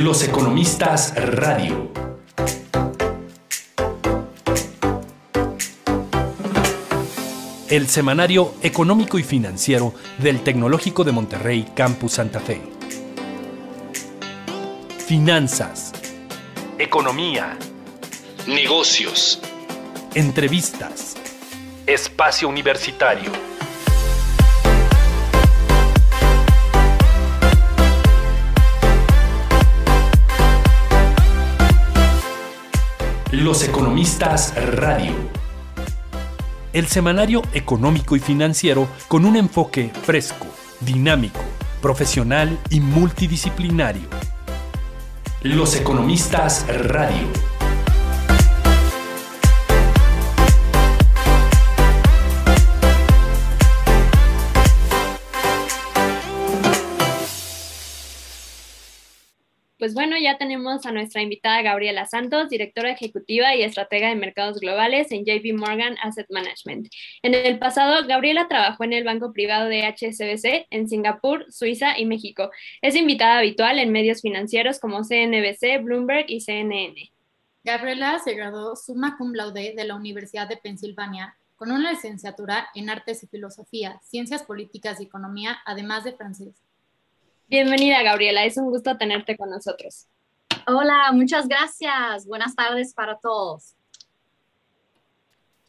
Los Economistas Radio. El semanario económico y financiero del Tecnológico de Monterrey Campus Santa Fe. Finanzas. Economía. Negocios. Entrevistas. Espacio Universitario. Los Economistas Radio. El semanario económico y financiero con un enfoque fresco, dinámico, profesional y multidisciplinario. Los Economistas Radio. Pues bueno, ya tenemos a nuestra invitada Gabriela Santos, directora ejecutiva y estratega de mercados globales en JP Morgan Asset Management. En el pasado, Gabriela trabajó en el banco privado de HSBC en Singapur, Suiza y México. Es invitada habitual en medios financieros como CNBC, Bloomberg y CNN. Gabriela se graduó summa cum laude de la Universidad de Pensilvania con una licenciatura en Artes y Filosofía, Ciencias Políticas y Economía, además de francés. Bienvenida, Gabriela. Es un gusto tenerte con nosotros. Hola, muchas gracias. Buenas tardes para todos.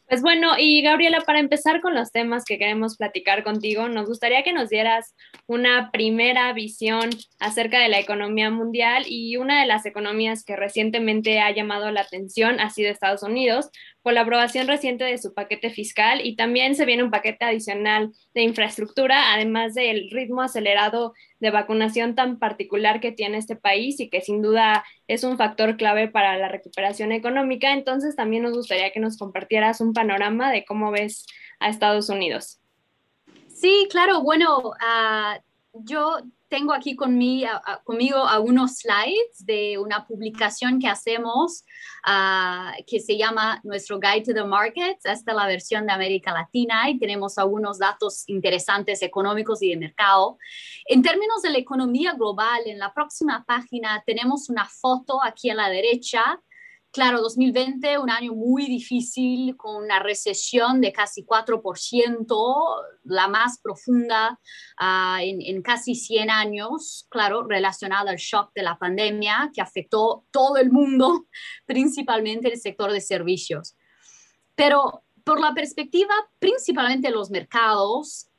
Pues bueno, y Gabriela, para empezar con los temas que queremos platicar contigo, nos gustaría que nos dieras una primera visión acerca de la economía mundial y una de las economías que recientemente ha llamado la atención ha sido Estados Unidos, por la aprobación reciente de su paquete fiscal y también se viene un paquete adicional de infraestructura, además del ritmo acelerado de vacunación tan particular que tiene este país y que sin duda es un factor clave para la recuperación económica. Entonces también nos gustaría que nos compartieras un panorama de cómo ves a Estados Unidos. Sí, claro. Bueno, uh, yo tengo aquí conmigo algunos slides de una publicación que hacemos ah, que se llama Nuestro Guide to the Markets. Esta es la versión de América Latina y tenemos algunos datos interesantes económicos y de mercado. En términos de la economía global, en la próxima página tenemos una foto aquí a la derecha Claro, 2020, un año muy difícil, con una recesión de casi 4%, la más profunda uh, en, casi 100 años, claro, relacionada al shock de la pandemia que afectó todo el mundo, principalmente el sector de servicios. Pero por la perspectiva principalmente los mercados,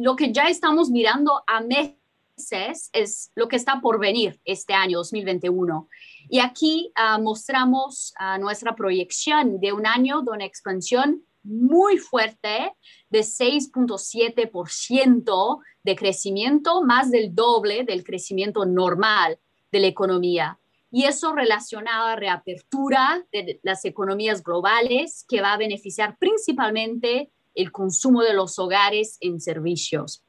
lo que ya estamos mirando a meses es lo que está por venir este año 2021 y aquí uh, mostramos uh, nuestra proyección de un año de una expansión muy fuerte de 6.7% de crecimiento, más del doble del crecimiento normal de la economía. Y eso relacionado a reapertura de las economías globales que va a beneficiar principalmente el consumo de los hogares en servicios.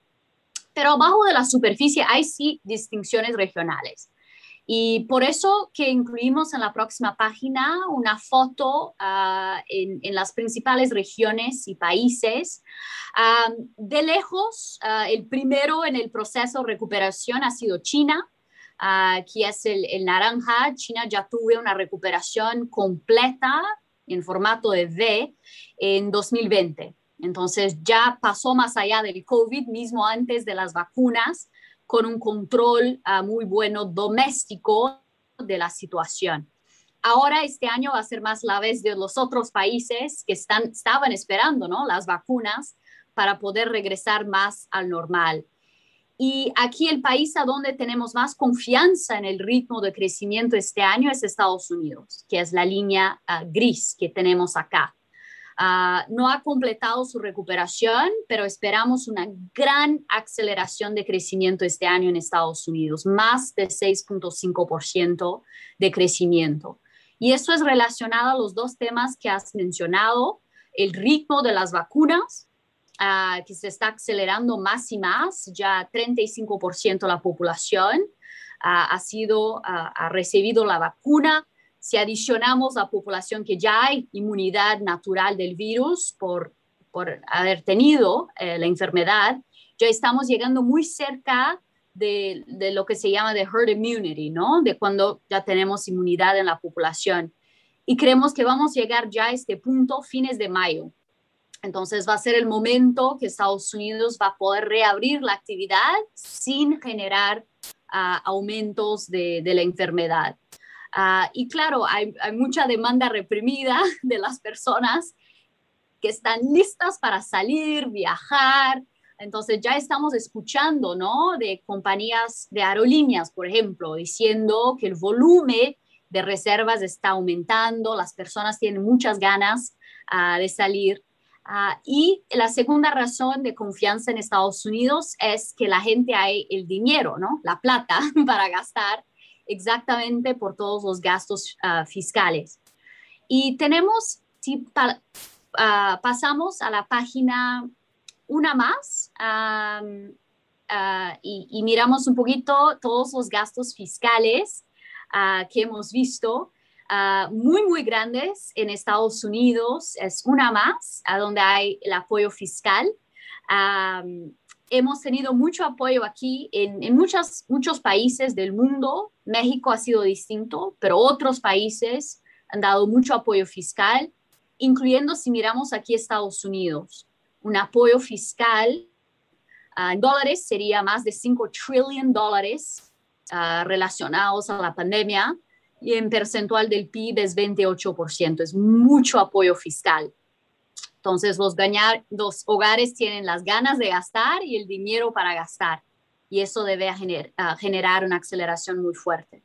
Pero abajo de la superficie hay sí distinciones regionales. Y por eso que incluimos en la próxima página una foto uh, en, en, las principales regiones y países. Um, de lejos, uh, el primero en el proceso de recuperación ha sido China, uh, que es el, el, naranja. China ya tuvo una recuperación completa en formato de V en 2020. Entonces ya pasó más allá del COVID, mismo antes de las vacunas con un control uh, muy bueno doméstico de la situación. Ahora este año va a ser más la vez de los otros países que están, estaban esperando ¿no? las vacunas para poder regresar más al normal. Y aquí el país a donde tenemos más confianza en el ritmo de crecimiento este año es Estados Unidos, que es la línea uh, gris que tenemos acá. Uh, no ha completado su recuperación, pero esperamos una gran aceleración de crecimiento este año en Estados Unidos, más de 6.5% de crecimiento. Y eso es relacionado a los dos temas que has mencionado, el ritmo de las vacunas, uh, que se está acelerando más y más, ya 35% de la población uh, ha, sido, ha recibido la vacuna, si adicionamos la población que ya hay inmunidad natural del virus por, por haber tenido eh, la enfermedad, ya estamos llegando muy cerca de, de, lo que se llama de herd immunity, ¿no? De cuando ya tenemos inmunidad en la población. Y creemos que vamos a llegar ya a este punto fines de mayo. Entonces va a ser el momento que Estados Unidos va a poder reabrir la actividad sin generar uh, aumentos de, de, la enfermedad. Uh, y claro, hay, hay, mucha demanda reprimida de las personas que están listas para salir, viajar. Entonces ya estamos escuchando, ¿no? De compañías de aerolíneas, por ejemplo, diciendo que el volumen de reservas está aumentando, las personas tienen muchas ganas uh, de salir. Uh, y la segunda razón de confianza en Estados Unidos es que la gente hay el dinero, ¿no? La plata para gastar exactamente por todos los gastos uh, fiscales. Y tenemos, si pa, uh, pasamos a la página una más um, y, y, miramos un poquito todos los gastos fiscales que hemos visto. Uh, muy, muy grandes en Estados Unidos. Es una más, a donde hay el apoyo fiscal. Um, hemos tenido mucho apoyo aquí en, en muchos, muchos países del mundo. México ha sido distinto, pero otros países han dado mucho apoyo fiscal, incluyendo si miramos aquí Estados Unidos. Un apoyo fiscal uh, en dólares sería más de 5 trillion dólares uh, relacionados a la pandemia y en percentual del PIB es 28%, es mucho apoyo fiscal. Entonces los, ganar, los hogares tienen las ganas de gastar y el dinero para gastar y eso debe gener, generar una aceleración muy fuerte.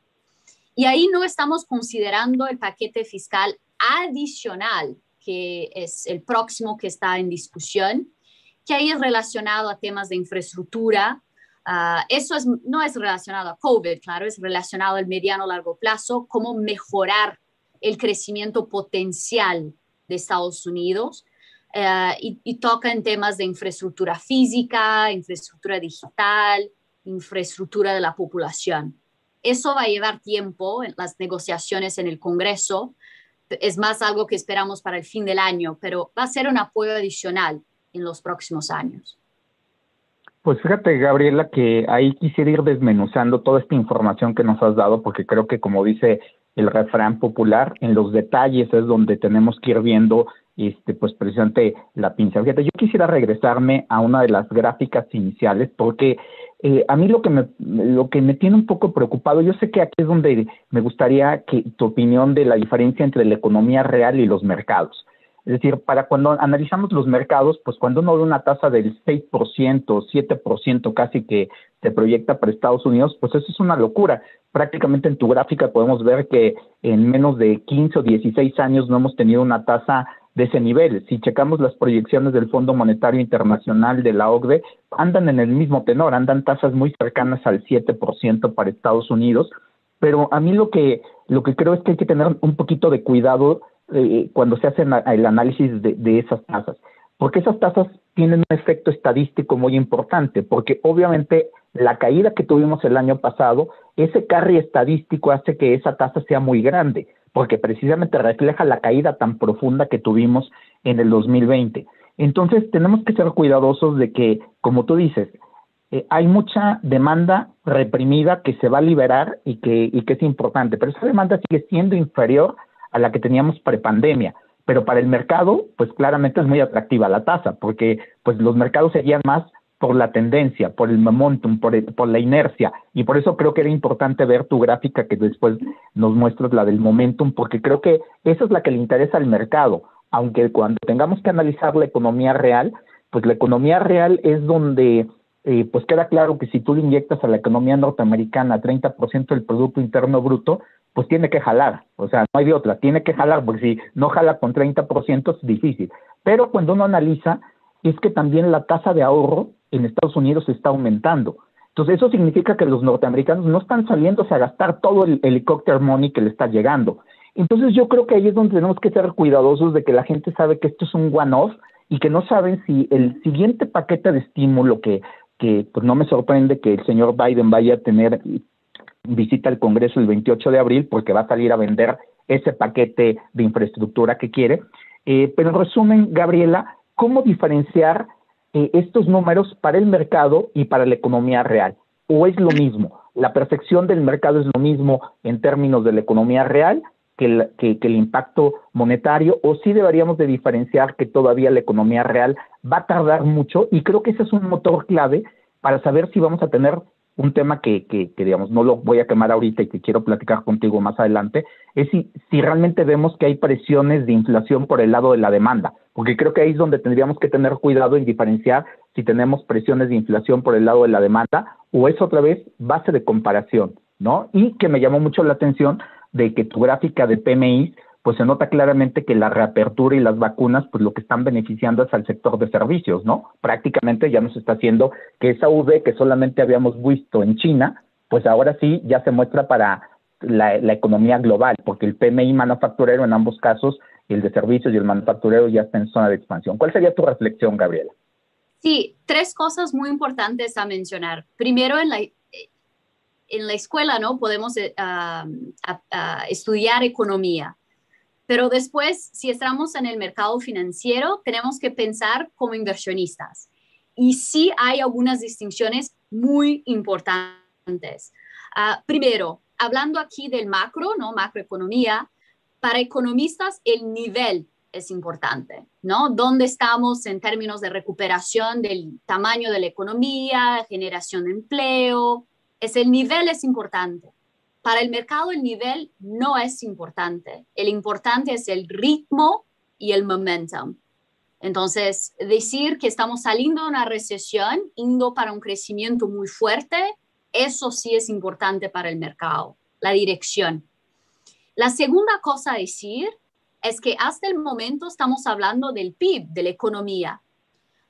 Y ahí no estamos considerando el paquete fiscal adicional, que es el próximo que está en discusión, que ahí es relacionado a temas de infraestructura, Uh, eso es, no es relacionado a COVID, claro, es relacionado al mediano largo plazo, cómo mejorar el crecimiento potencial de Estados Unidos uh, y, y, toca en temas de infraestructura física, infraestructura digital, infraestructura de la población. Eso va a llevar tiempo en las negociaciones en el Congreso. Es más algo que esperamos para el fin del año, pero va a ser un apoyo adicional en los próximos años. Pues fíjate, Gabriela, que ahí quisiera ir desmenuzando toda esta información que nos has dado, porque creo que como dice el refrán popular, en los detalles es donde tenemos que ir viendo este, pues precisamente la pinza. Yo quisiera regresarme a una de las gráficas iniciales, porque eh, a mí lo que, me, lo que me tiene un poco preocupado, yo sé que aquí es donde me gustaría que tu opinión de la diferencia entre la economía real y los mercados. Es decir, para cuando analizamos los mercados, pues cuando uno ve una tasa del 6%, 7% casi que se proyecta para Estados Unidos, pues eso es una locura. Prácticamente en tu gráfica podemos ver que en menos de 15 o 16 años no hemos tenido una tasa de ese nivel. Si checamos las proyecciones del Fondo Monetario Internacional de la OCDE, andan en el mismo tenor, andan tasas muy cercanas al 7% para Estados Unidos, pero a mí lo que lo que creo es que hay que tener un poquito de cuidado eh, cuando se hace el análisis de, de esas tasas, porque esas tasas tienen un efecto estadístico muy importante, porque obviamente la caída que tuvimos el año pasado, ese carry estadístico hace que esa tasa sea muy grande, porque precisamente refleja la caída tan profunda que tuvimos en el 2020. Entonces tenemos que ser cuidadosos de que, como tú dices, eh, hay mucha demanda reprimida que se va a liberar y que, y que es importante, pero esa demanda sigue siendo inferior a la que teníamos prepandemia. Pero para el mercado, pues claramente es muy atractiva la tasa, porque pues los mercados serían más por la tendencia, por el momentum, por, por la inercia. Y por eso creo que era importante ver tu gráfica que después nos muestras la del momentum, porque creo que esa es la que le interesa al mercado. Aunque cuando tengamos que analizar la economía real, pues la economía real es donde eh, pues queda claro que si tú le inyectas a la economía norteamericana 30% del Producto Interno Bruto, pues tiene que jalar, o sea, no hay de otra, tiene que jalar, porque si no jala con 30% es difícil. Pero cuando uno analiza, es que también la tasa de ahorro en Estados Unidos está aumentando. Entonces, eso significa que los norteamericanos no están saliéndose a gastar todo el helicóptero money que le está llegando. Entonces, yo creo que ahí es donde tenemos que ser cuidadosos de que la gente sabe que esto es un one-off y que no saben si el siguiente paquete de estímulo que, que pues no me sorprende que el señor Biden vaya a tener visita al Congreso el 28 de abril porque va a salir a vender ese paquete de infraestructura que quiere. Eh, pero en resumen, Gabriela, ¿cómo diferenciar eh, estos números para el mercado y para la economía real? o es lo mismo? ¿La perfección del mercado es lo mismo en términos de la economía real que el, que, el impacto monetario o sí deberíamos de diferenciar que todavía la economía real va a tardar mucho y creo que ese es un motor clave para saber si vamos a tener un tema que, que, digamos, no lo voy a quemar ahorita y que quiero platicar contigo más adelante, es si, si realmente vemos que hay presiones de inflación por el lado de la demanda, porque creo que ahí es donde tendríamos que tener cuidado y diferenciar si tenemos presiones de inflación por el lado de la demanda o es otra vez base de comparación, ¿no? Y que me llamó mucho la atención de que tu gráfica de PMI pues se nota claramente que la reapertura y las vacunas, pues lo que están beneficiando es al sector de servicios, ¿no? Prácticamente ya nos está haciendo que esa V que solamente habíamos visto en China, pues ahora sí ya se muestra para la, economía global, porque el PMI manufacturero en ambos casos, el de servicios y el manufacturero ya está en zona de expansión. ¿Cuál sería tu reflexión, Gabriela? Sí, tres cosas muy importantes a mencionar. Primero, en la, en la escuela, ¿no? Podemos eh, estudiar economía pero después, si estamos en el mercado financiero, tenemos que pensar como inversionistas. Y sí hay algunas distinciones muy importantes. Ah, primero, hablando aquí del macro, ¿no? Macroeconomía, para economistas el nivel es importante, ¿no? ¿Dónde estamos en términos de recuperación del tamaño de la economía, generación de empleo? Es el nivel es importante. Para el mercado el nivel no es importante. El importante es el ritmo y el momentum. Entonces, decir que estamos saliendo de una recesión, indo para un crecimiento muy fuerte, eso sí es importante para el mercado, la dirección. La segunda cosa a decir es que hasta el momento estamos hablando del PIB, de la economía.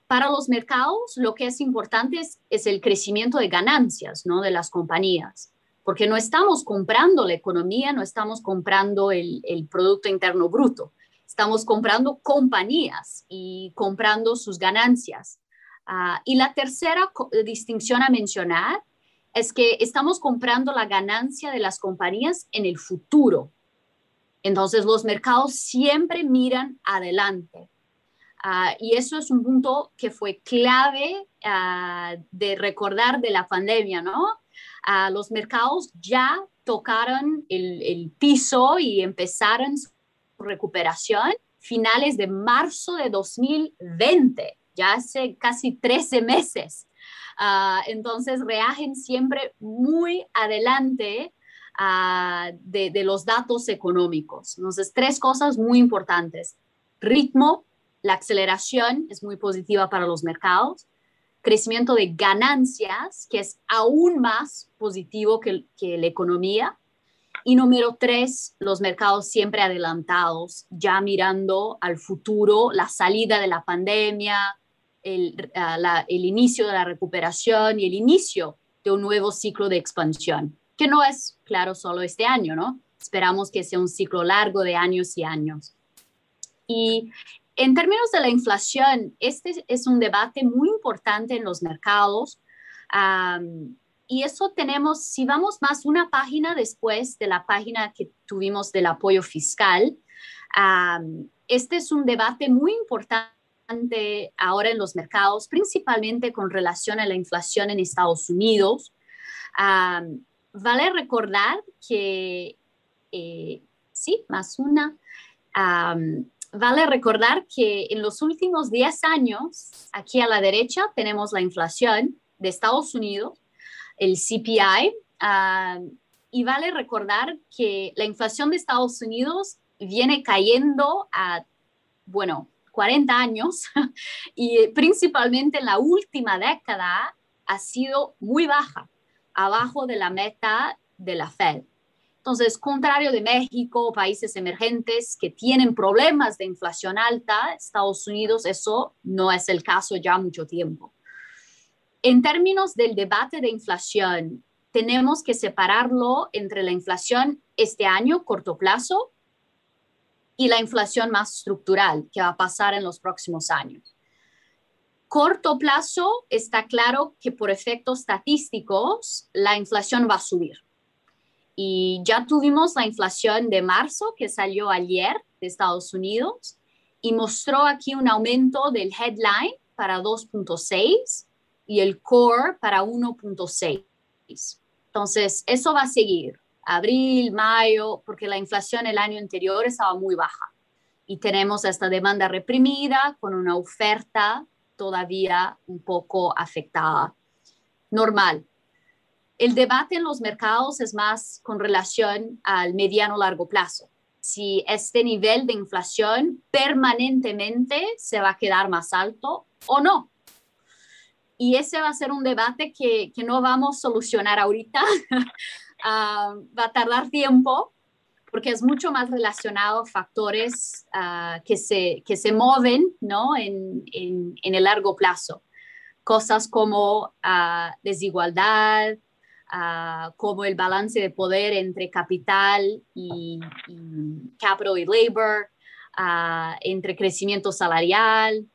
Para los mercados, lo que es importante es, es el crecimiento de ganancias ¿no? de las compañías porque no estamos comprando la economía, no estamos comprando el, Producto Interno Bruto, estamos comprando compañías y comprando sus ganancias. Ah, y la tercera distinción a mencionar es que estamos comprando la ganancia de las compañías en el futuro. Entonces los mercados siempre miran adelante. Ah, y eso es un punto que fue clave ah, de recordar de la pandemia, ¿no? Los mercados ya tocaron el, piso y empezaron su recuperación finales de marzo de 2020, ya hace casi 13 meses. Ah, entonces, reagen siempre muy adelante ah, de, de, los datos económicos. Entonces, tres cosas muy importantes. Ritmo, la aceleración es muy positiva para los mercados crecimiento de ganancias, que es aún más positivo que, la economía. Y número tres, los mercados siempre adelantados, ya mirando al futuro, la salida de la pandemia, el, ah, el inicio de la recuperación y el inicio de un nuevo ciclo de expansión, que no es, claro, solo este año, ¿no? Esperamos que sea un ciclo largo de años y años. Y en términos de la inflación, este es un debate muy importante en los mercados. y eso tenemos, si vamos más una página después de la página que tuvimos del apoyo fiscal, este es un debate muy importante ahora en los mercados, principalmente con relación a la inflación en Estados Unidos. vale recordar que, eh, sí, más una vale recordar que en los últimos 10 años, aquí a la derecha tenemos la inflación de Estados Unidos, el CPI, ah, y vale recordar que la inflación de Estados Unidos viene cayendo a, bueno, 40 años y principalmente en la última década ha sido muy baja, abajo de la meta de la Fed. Entonces, contrario de México, países emergentes que tienen problemas de inflación alta, Estados Unidos eso no es el caso ya mucho tiempo. En términos del debate de inflación, tenemos que separarlo entre la inflación este año, corto plazo, y la inflación más estructural que va a pasar en los próximos años. Corto plazo, está claro que por efectos estadísticos, la inflación va a subir y ya tuvimos la inflación de marzo que salió ayer de Estados Unidos y mostró aquí un aumento del headline para 2.6 y el core para 1.6. Entonces, eso va a seguir. Abril, mayo, porque la inflación el año anterior estaba muy baja. Y tenemos esta demanda reprimida con una oferta todavía un poco afectada. Normal. El debate en los mercados es más con relación al mediano largo plazo. Si este nivel de inflación permanentemente se va a quedar más alto o no. Y ese va a ser un debate que, que no vamos a solucionar ahorita. uh, va a tardar tiempo porque es mucho más relacionado a factores uh, que, se, que se mueven ¿no? en, en, en el largo plazo. Cosas como uh, desigualdad, Uh, como el balance de poder entre capital y, y capital y labor, uh, entre crecimiento salarial.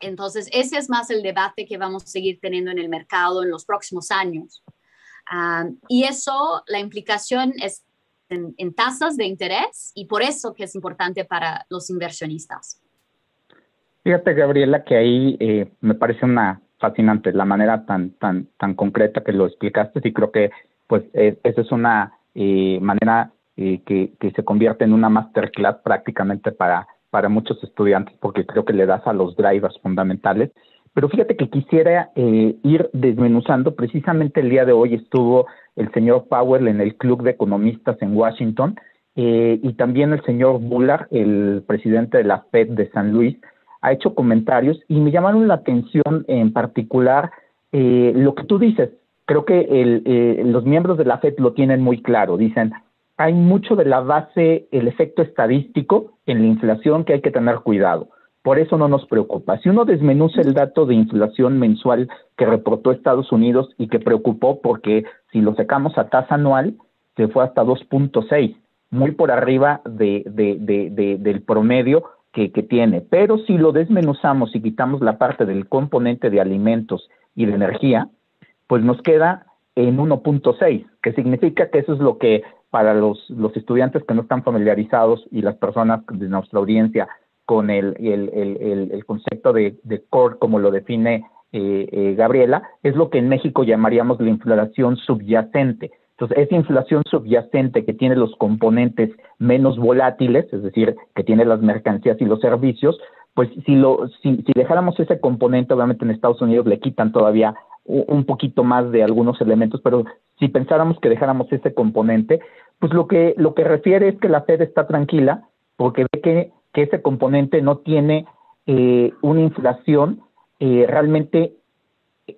Entonces, ese es más el debate que vamos a seguir teniendo en el mercado en los próximos años. Uh, y eso, la implicación es en, en, tasas de interés y por eso que es importante para los inversionistas. Fíjate, Gabriela, que ahí eh, me parece una fascinante la manera tan tan tan concreta que lo explicaste y creo que pues es, esa es una eh, manera eh, que, que se convierte en una masterclass prácticamente para para muchos estudiantes porque creo que le das a los drivers fundamentales. Pero fíjate que quisiera eh, ir desmenuzando precisamente el día de hoy estuvo el señor Powell en el club de economistas en Washington eh, y también el señor Bullard el presidente de la Fed de San Luis ha hecho comentarios y me llamaron la atención en particular eh, lo que tú dices. Creo que el, eh, los miembros de la FED lo tienen muy claro. Dicen, hay mucho de la base, el efecto estadístico en la inflación que hay que tener cuidado. Por eso no nos preocupa. Si uno desmenuza el dato de inflación mensual que reportó Estados Unidos y que preocupó porque si lo sacamos a tasa anual, se fue hasta 2.6, muy por arriba de, de, de, de, del promedio que, tiene. Pero si lo desmenuzamos y quitamos la parte del componente de alimentos y de energía, pues nos queda en 1.6, que significa que eso es lo que para los, los estudiantes que no están familiarizados y las personas de nuestra audiencia con el, el, el, el concepto de, de, core, como lo define eh, eh, Gabriela, es lo que en México llamaríamos la inflación subyacente. Entonces, esa inflación subyacente que tiene los componentes menos volátiles, es decir, que tiene las mercancías y los servicios, pues si, lo, si, si dejáramos ese componente, obviamente en Estados Unidos le quitan todavía un poquito más de algunos elementos, pero si pensáramos que dejáramos ese componente, pues lo que, lo que refiere es que la Fed está tranquila porque ve que, ese componente no tiene eh, una inflación eh, realmente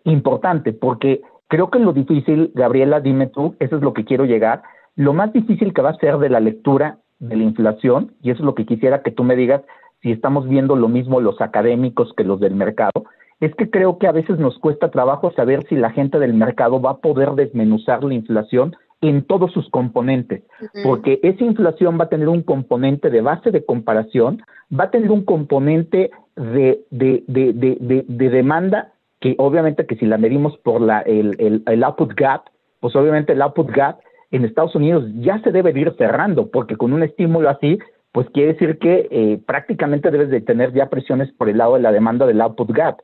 importante, porque Creo que lo difícil, Gabriela, dime tú, eso es lo que quiero llegar, lo más difícil que va a ser de la lectura de la inflación, y eso es lo que quisiera que tú me digas si estamos viendo lo mismo los académicos que los del mercado, es que creo que a veces nos cuesta trabajo saber si la gente del mercado va a poder desmenuzar la inflación en todos sus componentes, porque esa inflación va a tener un componente de base de comparación, va a tener un componente de, de, de, de, de demanda que obviamente que si la medimos por la, el, el, output gap, pues obviamente el output gap en Estados Unidos ya se debe de ir cerrando, porque con un estímulo así, pues quiere decir que eh, prácticamente debes de tener ya presiones por el lado de la demanda del output gap.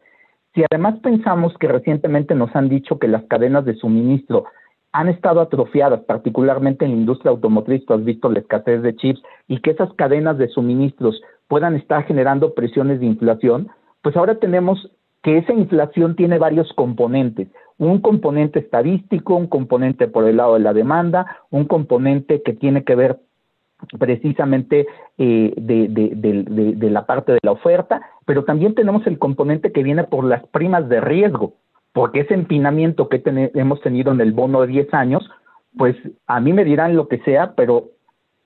Si además pensamos que recientemente nos han dicho que las cadenas de suministro han estado atrofiadas, particularmente en la industria automotriz, tú has visto la escasez de chips, y que esas cadenas de suministros puedan estar generando presiones de inflación, pues ahora tenemos que esa inflación tiene varios componentes, un componente estadístico, un componente por el lado de la demanda, un componente que tiene que ver precisamente eh, de, de, de, de, la parte de la oferta, pero también tenemos el componente que viene por las primas de riesgo, porque ese empinamiento que hemos tenido en el bono de 10 años, pues a mí me dirán lo que sea, pero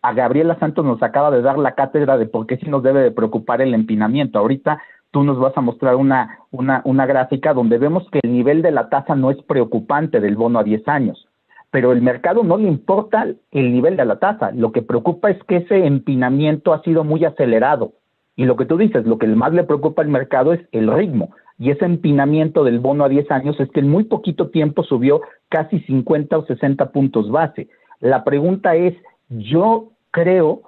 a Gabriela Santos nos acaba de dar la cátedra de por qué sí nos debe de preocupar el empinamiento. Ahorita tú nos vas a mostrar una, una, una gráfica donde vemos que el nivel de la tasa no es preocupante del bono a 10 años, pero el mercado no le importa el nivel de la tasa, lo que preocupa es que ese empinamiento ha sido muy acelerado. Y lo que tú dices, lo que más le preocupa al mercado es el ritmo. Y ese empinamiento del bono a 10 años es que en muy poquito tiempo subió casi 50 o 60 puntos base. La pregunta es, yo creo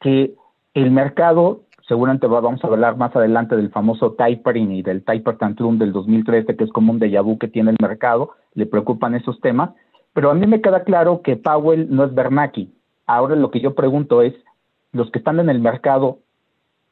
que el mercado seguramente vamos a hablar más adelante del famoso tapering y del taper tantrum del 2013, que es como un déjà vu que tiene el mercado, le preocupan esos temas, Pero a mí me queda claro que Powell no es Bernanke. Ahora lo que yo pregunto es, ¿los que están en el mercado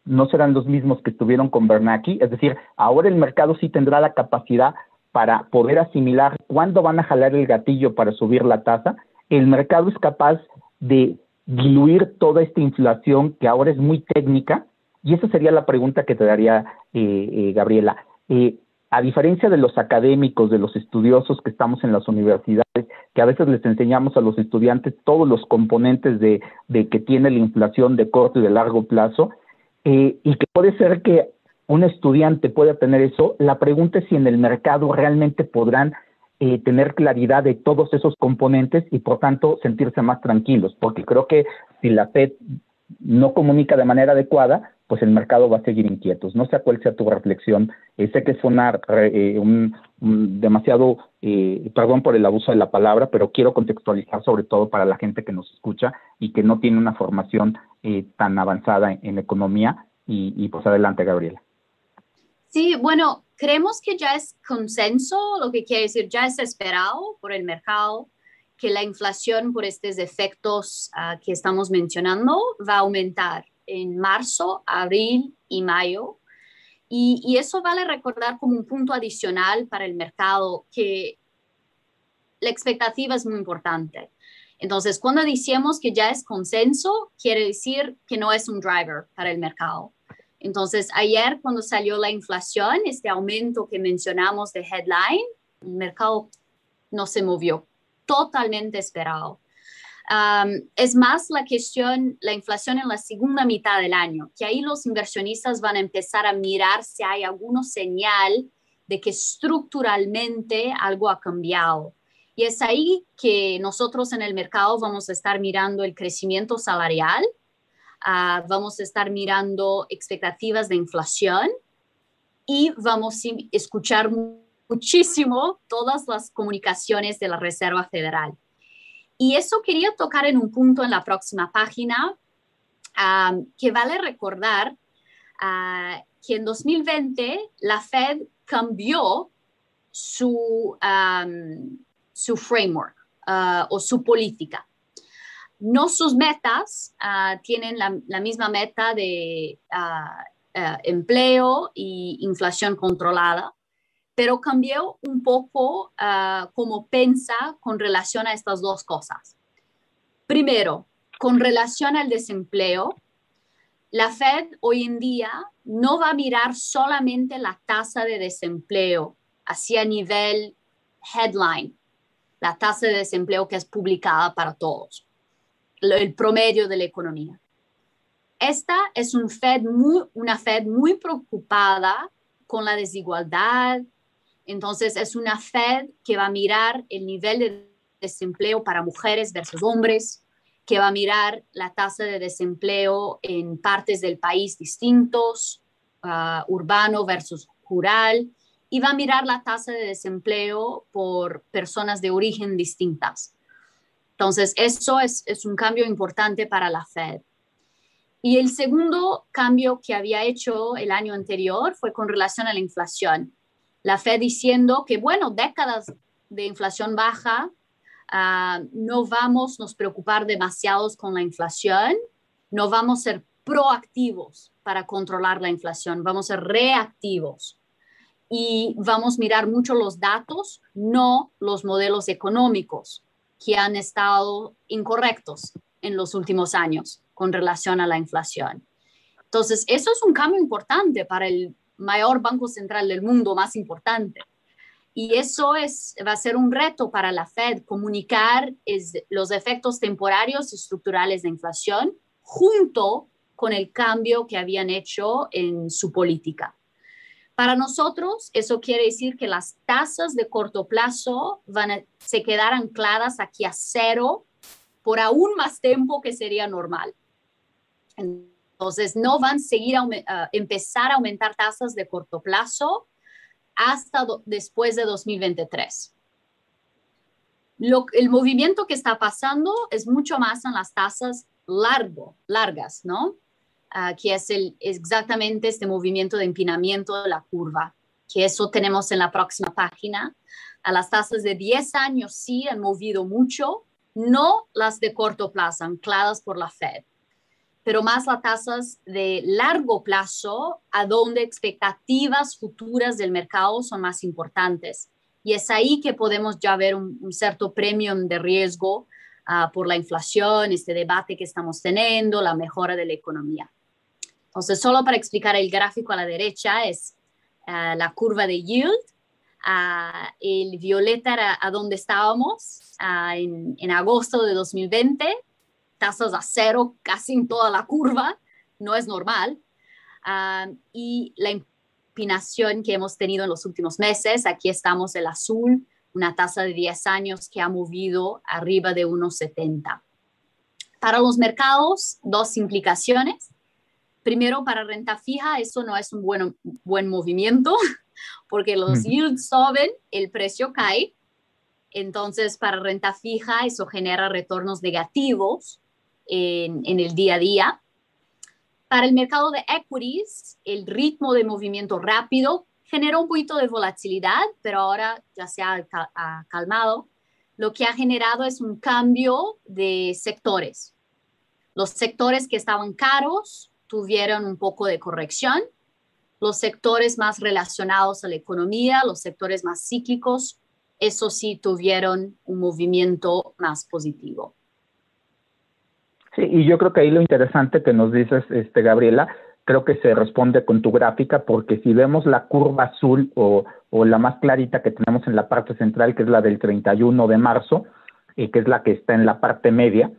no serán los mismos que estuvieron con Bernanke? Es decir, ahora el mercado sí tendrá la capacidad para poder asimilar cuándo van a jalar el gatillo para subir la tasa. El mercado es capaz de diluir toda esta inflación que ahora es muy técnica? Y esa sería la pregunta que te daría, eh, eh, Gabriela. Eh, a diferencia de los académicos, de los estudiosos que estamos en las universidades, que a veces les enseñamos a los estudiantes todos los componentes de, de que tiene la inflación de corto y de largo plazo, y que puede ser que un estudiante pueda tener eso, la pregunta es si en el mercado realmente podrán eh, tener claridad de todos esos componentes y por tanto sentirse más tranquilos, porque creo que si la FED no comunica de manera adecuada, pues el mercado va a seguir inquietos. No sé cuál sea tu reflexión. Eh, sé que es una, eh, un, demasiado, perdón por el abuso de la palabra, pero quiero contextualizar sobre todo para la gente que nos escucha y que no tiene una formación tan avanzada en, economía. Y, y pues adelante, Gabriela. Sí, bueno, creemos que ya es consenso, lo que quiere decir ya es esperado por el mercado que la inflación por estos efectos ah, que estamos mencionando va a aumentar en marzo, abril y mayo. Y, eso vale recordar como un punto adicional para el mercado que la expectativa es muy importante. Entonces, cuando decimos que ya es consenso, quiere decir que no es un driver para el mercado. Entonces, ayer cuando salió la inflación, este aumento que mencionamos de headline, el mercado no se movió, totalmente esperado. Es más la cuestión, la inflación en la segunda mitad del año, que ahí los inversionistas van a empezar a mirar si hay alguna señal de que estructuralmente algo ha cambiado. Y es ahí que nosotros en el mercado vamos a estar mirando el crecimiento salarial, Ah, vamos a estar mirando expectativas de inflación y vamos a escuchar muchísimo todas las comunicaciones de la Reserva Federal. Y eso quería tocar en un punto en la próxima página, ah, que vale recordar ah, que en 2020 la Fed cambió su, su framework o su política. No sus metas ah, tienen la, misma meta de ah, ah, empleo y inflación controlada, pero cambió un poco cómo piensa con relación a estas dos cosas. Primero, con relación al desempleo, la Fed hoy en día no va a mirar solamente la tasa de desempleo hacia nivel headline, la tasa de desempleo que es publicada para todos el promedio de la economía. Esta es una Fed muy preocupada con la desigualdad. Entonces, es una Fed que va a mirar el nivel de desempleo para mujeres versus hombres, que va a mirar la tasa de desempleo en partes del país distintos, uh, urbano versus rural, y va a mirar la tasa de desempleo por personas de origen distintas. Entonces, eso es, un cambio importante para la Fed. Y el segundo cambio que había hecho el año anterior fue con relación a la inflación. La Fed diciendo que, bueno, décadas de inflación baja, ah, no vamos a nos preocupar demasiados con la inflación, no vamos a ser proactivos para controlar la inflación, vamos a ser reactivos y vamos a mirar mucho los datos, no los modelos económicos que han estado incorrectos en los últimos años con relación a la inflación. Entonces, eso es un cambio importante para el mayor banco central del mundo, más importante. Y eso es, va a ser un reto para la Fed, comunicar los efectos temporarios y estructurales de inflación junto con el cambio que habían hecho en su política. Para nosotros, eso quiere decir que las tasas de corto plazo van a, se quedar ancladas aquí a cero por aún más tiempo que sería normal. Entonces, no van a seguir a empezar a aumentar tasas de corto plazo hasta después de 2023. Lo, el movimiento que está pasando es mucho más en las tasas largo, largas, ¿no? que es el, exactamente este movimiento de empinamiento de la curva. que eso tenemos en la próxima página. A las tasas de 10 años sí han movido mucho, no las de corto plazo, ancladas por la Fed, pero más las tasas de largo plazo, a donde expectativas futuras del mercado son más importantes. Y es ahí que podemos ya ver un, cierto premium de riesgo uh, por la inflación, este debate que estamos teniendo, la mejora de la economía. Entonces, solo para explicar el gráfico a la derecha es uh, la curva de yield, uh, el violeta era a donde estábamos en, en agosto de 2020, tasas a cero casi en toda la curva, no es normal. y la que hemos tenido en los últimos meses. Aquí estamos el azul, una tasa de 10 años que ha movido arriba de 1,70. Para los mercados, dos implicaciones. Primero, para renta fija, eso no es un buen, buen movimiento porque los yields suben, el precio cae. Entonces, para renta fija, eso genera retornos negativos en, en el día a día. Para el mercado de equities, el ritmo de movimiento rápido generó un poquito de volatilidad, pero ahora ya se ha, calmado. Lo que ha generado es un cambio de sectores. Los sectores que estaban caros tuvieron un poco de corrección. Los sectores más relacionados a la economía, los sectores más cíclicos, eso sí tuvieron un movimiento más positivo. Sí, y yo creo que ahí lo interesante que nos dices, este, Gabriela, creo que se responde con tu gráfica, porque si vemos la curva azul o, o la más clarita que tenemos en la parte central, que es la del 31 de marzo, eh, que es la que está en la parte media,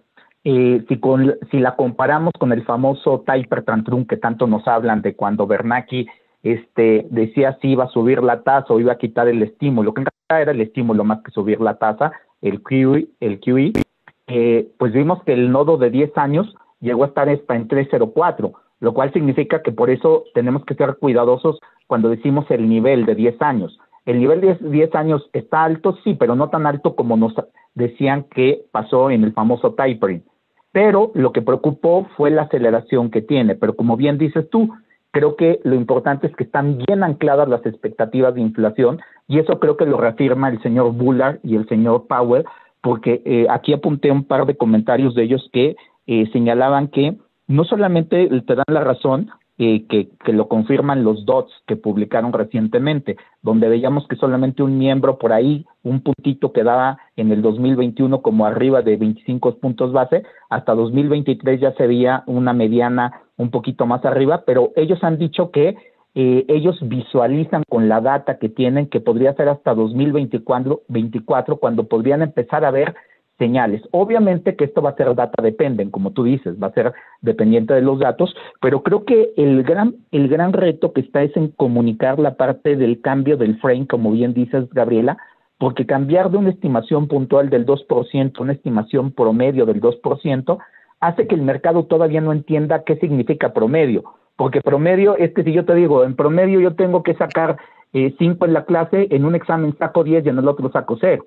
eh, si, con, si la comparamos con el famoso Taper Tantrum que tanto nos hablan de cuando Bernanke este, decía si iba a subir la tasa o iba a quitar el estímulo, que en realidad era el estímulo más que subir la tasa, el QE, el QE eh, pues vimos que el nodo de 10 años llegó a estar en 304, lo cual significa que por eso tenemos que ser cuidadosos cuando decimos el nivel de 10 años. El nivel de 10 años está alto, sí, pero no tan alto como nos decían que pasó en el famoso tapering. Pero lo que preocupó fue la aceleración que tiene. Pero como bien dices tú, creo que lo importante es que están bien ancladas las expectativas de inflación y eso creo que lo reafirma el señor Bullard y el señor Powell porque eh, aquí apunté un par de comentarios de ellos que eh, señalaban que no solamente te dan la razón, eh, que, que, lo confirman los DOTS que publicaron recientemente, donde veíamos que solamente un miembro por ahí, un puntito quedaba en el 2021 como arriba de 25 puntos base, hasta 2023 ya se veía una mediana un poquito más arriba, pero ellos han dicho que eh, ellos visualizan con la data que tienen que podría ser hasta 2024 24, cuando podrían empezar a ver señales. Obviamente que esto va a ser data dependen, como tú dices, va a ser dependiente de los datos, pero creo que el gran, el gran reto que está es en comunicar la parte del cambio del frame, como bien dices, Gabriela, porque cambiar de una estimación puntual del 2% a una estimación promedio del 2% hace que el mercado todavía no entienda qué significa promedio porque promedio es que si yo te digo, en promedio yo tengo que sacar 5 eh, en la clase, en un examen saco 10 y en el otro saco 0.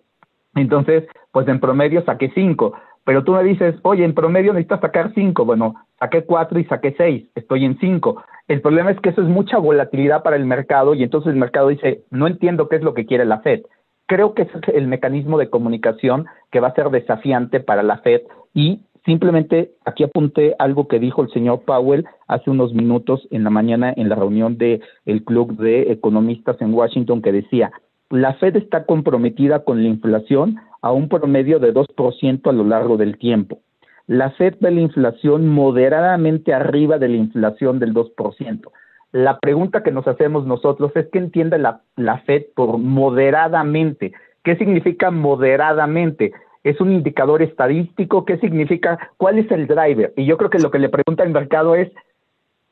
Entonces, pues en promedio saqué 5. Pero tú me dices, oye, en promedio necesitas sacar 5. Bueno, saqué 4 y saqué 6, estoy en 5. El problema es que eso es mucha volatilidad para el mercado y entonces el mercado dice, no entiendo qué es lo que quiere la Fed. Creo que ese es el mecanismo de comunicación que va a ser desafiante para la Fed y Simplemente aquí apunté algo que dijo el señor Powell hace unos minutos en la mañana en la reunión del el Club de Economistas en Washington que decía, la Fed está comprometida con la inflación a un promedio de 2% a lo largo del tiempo. La Fed ve la inflación moderadamente arriba de la inflación del 2%. La pregunta que nos hacemos nosotros es qué entiende la Fed por moderadamente. ¿Qué significa moderadamente? Es un indicador estadístico, ¿qué significa? ¿Cuál es el driver? Y yo creo que lo que le pregunta el mercado es,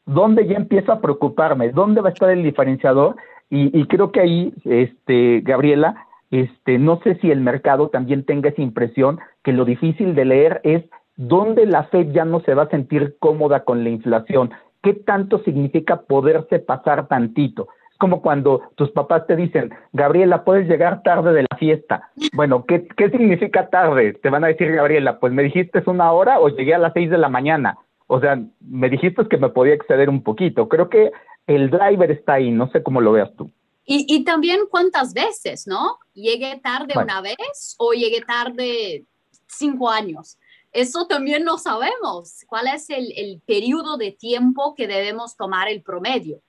¿dónde ya empiezo a preocuparme? ¿Dónde va a estar el diferenciador? Y, creo que ahí, este, Gabriela, este, no sé si el mercado también tenga esa impresión que lo difícil de leer es dónde la Fed ya no se va a sentir cómoda con la inflación. ¿Qué tanto significa poderse pasar tantito? Como cuando tus papás te dicen, Gabriela, puedes llegar tarde de la fiesta. Bueno, ¿qué, ¿qué significa tarde? Te van a decir, Gabriela, pues me dijiste una hora o llegué a las seis de la mañana. O sea, me dijiste que me podía exceder un poquito. Creo que el driver está ahí, no sé cómo lo veas tú. Y, también cuántas veces, ¿no? Llegué tarde una vez o llegué tarde cinco años. Eso también no sabemos. ¿Cuál es el, el periodo de tiempo que debemos tomar el promedio?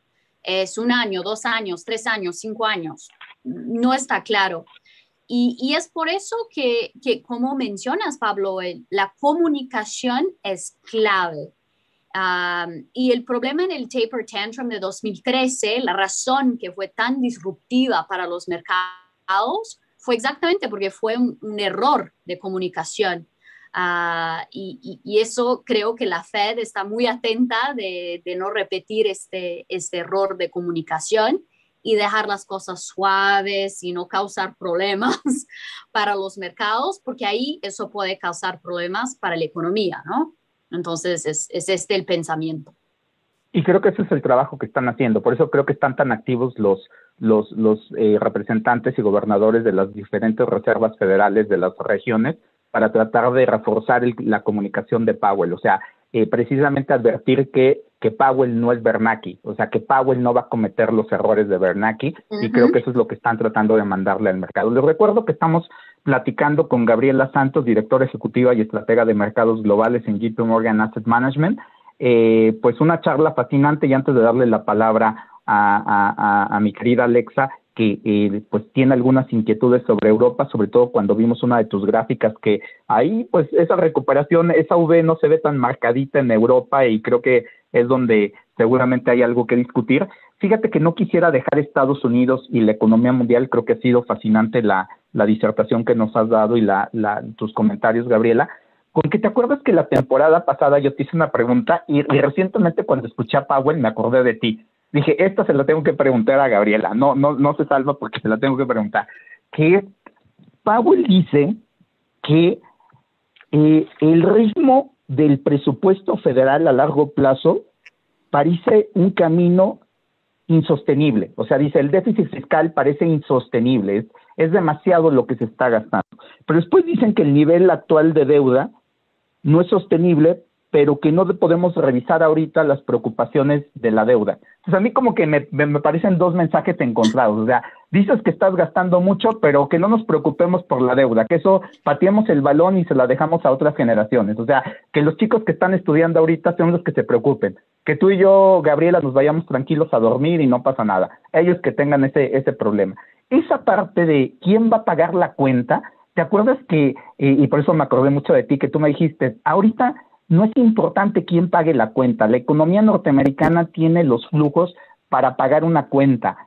¿Es un año, dos años, tres años, cinco años? No está claro. Y, es por eso que, que, como mencionas, Pablo, la comunicación es clave y el problema en el taper tantrum de 2013, la razón que fue tan disruptiva para los mercados fue exactamente porque fue un, error de comunicación. Ah, y, eso creo que la Fed está muy atenta de, no repetir este, este error de comunicación y dejar las cosas suaves y no causar problemas para los mercados, porque ahí eso puede causar problemas para la economía, ¿no? Entonces, es, este el pensamiento. Y creo que ese es el trabajo que están haciendo. Por eso creo que están tan activos los, los, los eh, representantes y gobernadores de las diferentes reservas federales de las regiones para tratar de reforzar la comunicación de Powell. O sea, eh, precisamente advertir que, que Powell no es Bernanke, o sea, que Powell no va a cometer los errores de Bernanke, y creo que eso es lo que están tratando de mandarle al mercado. Les recuerdo que estamos platicando con Gabriela Santos, directora ejecutiva y estratega de mercados globales en JP Morgan Asset Management. Eh, pues una charla fascinante y antes de darle la palabra a, mi querida Alexa, que eh, pues tiene algunas inquietudes sobre Europa, sobre todo cuando vimos una de tus gráficas que ahí pues esa recuperación, esa V no se ve tan marcadita en Europa y creo que es donde seguramente hay algo que discutir. Fíjate que no quisiera dejar Estados Unidos y la economía mundial, creo que ha sido fascinante la, la disertación que nos has dado y la, la, tus comentarios, Gabriela, con que te acuerdas que la temporada pasada yo te hice una pregunta y, recientemente cuando escuché a Powell me acordé de ti. Dije, esta se la tengo que preguntar a Gabriela, no, no, no se salva porque se la tengo que preguntar. Que Powell dice que eh, el ritmo del presupuesto federal a largo plazo parece un camino insostenible. O sea, dice, el déficit fiscal parece insostenible, es, demasiado lo que se está gastando. Pero después dicen que el nivel actual de deuda no es sostenible pero que no podemos revisar ahorita las preocupaciones de la deuda. Entonces a mí como que me, me, parecen dos mensajes encontrados, o sea, dices que estás gastando mucho, pero que no nos preocupemos por la deuda, que eso pateemos el balón y se la dejamos a otras generaciones, o sea, que los chicos que están estudiando ahorita son los que se preocupen, que tú y yo, Gabriela, nos vayamos tranquilos a dormir y no pasa nada, ellos que tengan ese, ese problema. Esa parte de quién va a pagar la cuenta, ¿te acuerdas que, y por eso me acordé mucho de ti, que tú me dijiste, ahorita no es importante quién pague la cuenta. La economía norteamericana tiene los flujos para pagar una cuenta.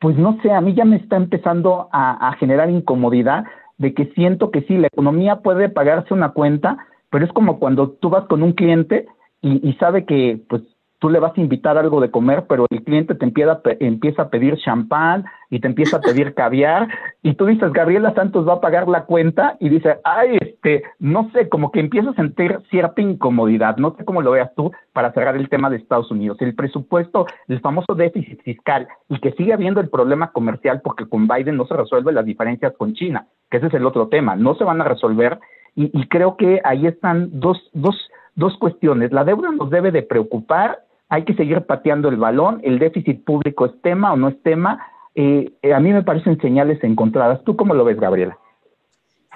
Pues no sé, a mí ya me está empezando a, generar incomodidad de que siento que sí, la economía puede pagarse una cuenta, pero es como cuando tú vas con un cliente y, y sabe que pues tú le vas a invitar algo de comer, pero el cliente te empieza, empieza a pedir champán y te empieza a pedir caviar y tú dices, Gabriela Santos va a pagar la cuenta y dice, ay, este, no sé, como que empieza a sentir cierta incomodidad, no sé cómo lo veas tú para cerrar el tema de Estados Unidos. El presupuesto, el famoso déficit fiscal y que sigue habiendo el problema comercial porque con Biden no se resuelven las diferencias con China, que ese es el otro tema, no se van a resolver y, y creo que ahí están dos, dos, dos cuestiones. La deuda nos debe de preocupar hay que seguir pateando el balón, el déficit público es tema o no es tema. Eh, eh, a mí me parecen señales encontradas. ¿Tú cómo lo ves, Gabriela?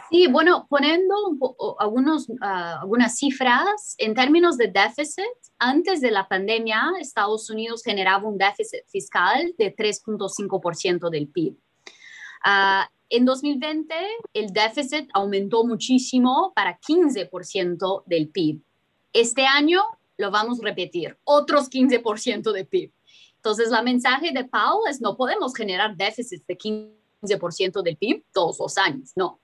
Sí, bueno, poniendo algunos, ah, algunas cifras, en términos de déficit, antes de la pandemia, Estados Unidos generaba un déficit fiscal de 3.5% del PIB. Ah, en 2020, el déficit aumentó muchísimo para 15% del PIB. Este año lo vamos a repetir, otros 15% de PIB. Entonces, la mensaje de Powell es no podemos generar déficits de 15% del PIB todos los años, no.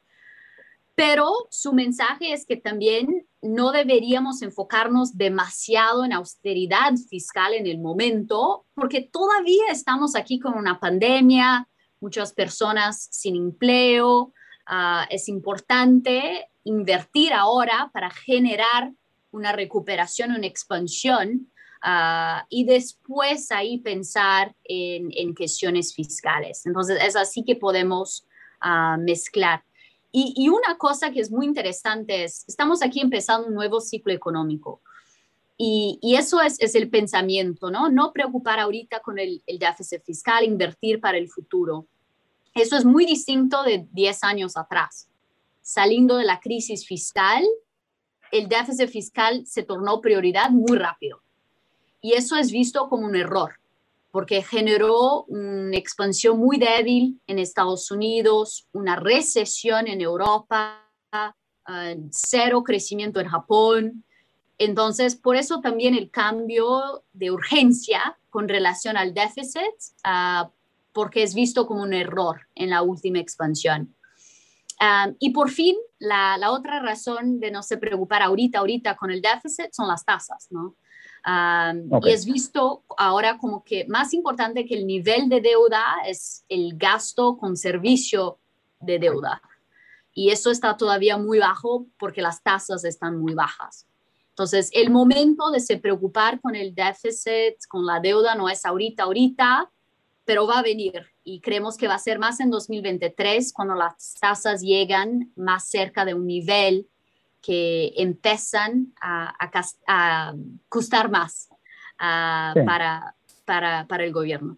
Pero su mensaje es que también no deberíamos enfocarnos demasiado en austeridad fiscal en el momento, porque todavía estamos aquí con una pandemia, muchas personas sin empleo. Ah, es importante invertir ahora para generar una recuperación, una expansión, ah, y después ahí pensar en, en, cuestiones fiscales. Entonces, es así que podemos ah, mezclar. Y, y, una cosa que es muy interesante es, estamos aquí empezando un nuevo ciclo económico. Y, eso es, el pensamiento, ¿no? No preocupar ahorita con el, el déficit fiscal, invertir para el futuro. Eso es muy distinto de 10 años atrás. Saliendo de la crisis fiscal, el déficit fiscal se tornó prioridad muy rápido. Y eso es visto como un error, porque generó una expansión muy débil en Estados Unidos, una recesión en Europa, uh, cero crecimiento en Japón. Entonces, por eso también el cambio de urgencia con relación al déficit, uh, porque es visto como un error en la última expansión. Um, y por fin, la, la, otra razón de no se preocupar ahorita, ahorita con el déficit son las tasas, ¿no? Um, y es visto ahora como que más importante que el nivel de deuda es el gasto con servicio de deuda y eso está todavía muy bajo porque las tasas están muy bajas. Entonces, el momento de se preocupar con el déficit, con la deuda, no es ahorita, ahorita, pero va a venir y creemos que va a ser más en 2023 cuando las tasas llegan más cerca de un nivel que empiezan a, a, costar más para, para, para el gobierno.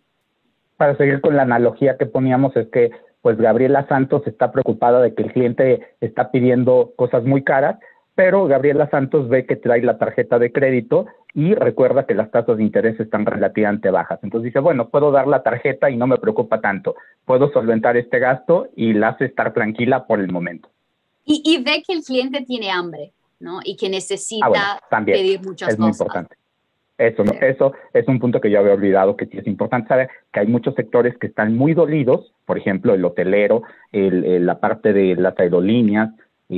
Para seguir con la analogía que poníamos, es que pues Gabriela Santos está preocupada de que el cliente está pidiendo cosas muy caras, pero Gabriela Santos ve que trae la tarjeta de crédito y recuerda que las tasas de interés están relativamente bajas. Entonces dice, bueno, puedo dar la tarjeta y no me preocupa tanto, puedo solventar este gasto y la hace estar tranquila por el momento. Y, ve que el cliente tiene hambre, ¿no? Y que necesita ah, pedir muchas es Muy importante. Eso, eso es un punto que yo había olvidado, que sí es importante saber que hay muchos sectores que están muy dolidos, por ejemplo, el hotelero, el, la parte de las aerolíneas,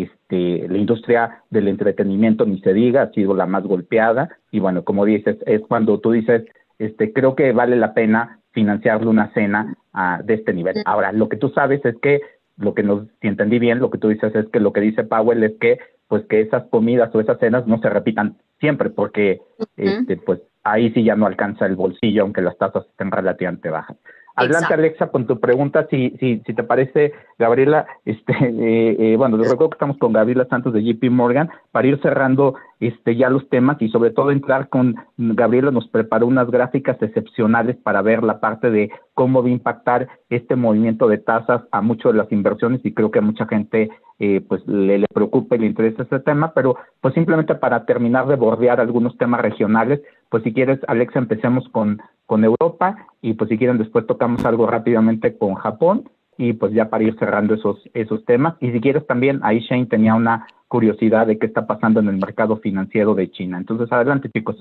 este, la industria del entretenimiento, ni se diga, ha sido la más golpeada. Y bueno, como dices, es cuando tú dices, este, creo que vale la pena financiarle una cena ah, de este nivel. Ahora, lo que tú sabes es que, lo que nos, si entendí bien, lo que tú dices es que lo que dice Powell es que, pues que esas comidas o esas cenas no se repitan siempre, porque este, pues ahí sí ya no alcanza el bolsillo, aunque las tasas estén relativamente bajas. Adelante, Alexa, con tu pregunta, si, si, si te parece, Gabriela, este, eh, eh, bueno, les recuerdo que estamos con Gabriela Santos de JP Morgan para ir cerrando este, ya los temas y sobre todo entrar con Gabriela nos preparó unas gráficas excepcionales para ver la parte de cómo va a impactar este movimiento de tasas a muchas de las inversiones y creo que a mucha gente eh, pues le, le preocupa y le interesa este tema, pero pues simplemente para terminar de bordear algunos temas regionales, pues si quieres, Alexa, empecemos con, con Europa y pues si quieren después tocamos algo rápidamente con Japón y pues ya para ir cerrando esos, esos temas. Y si quieres también, ahí Shane tenía una curiosidad de qué está pasando en el mercado financiero de China. Entonces, adelante chicos.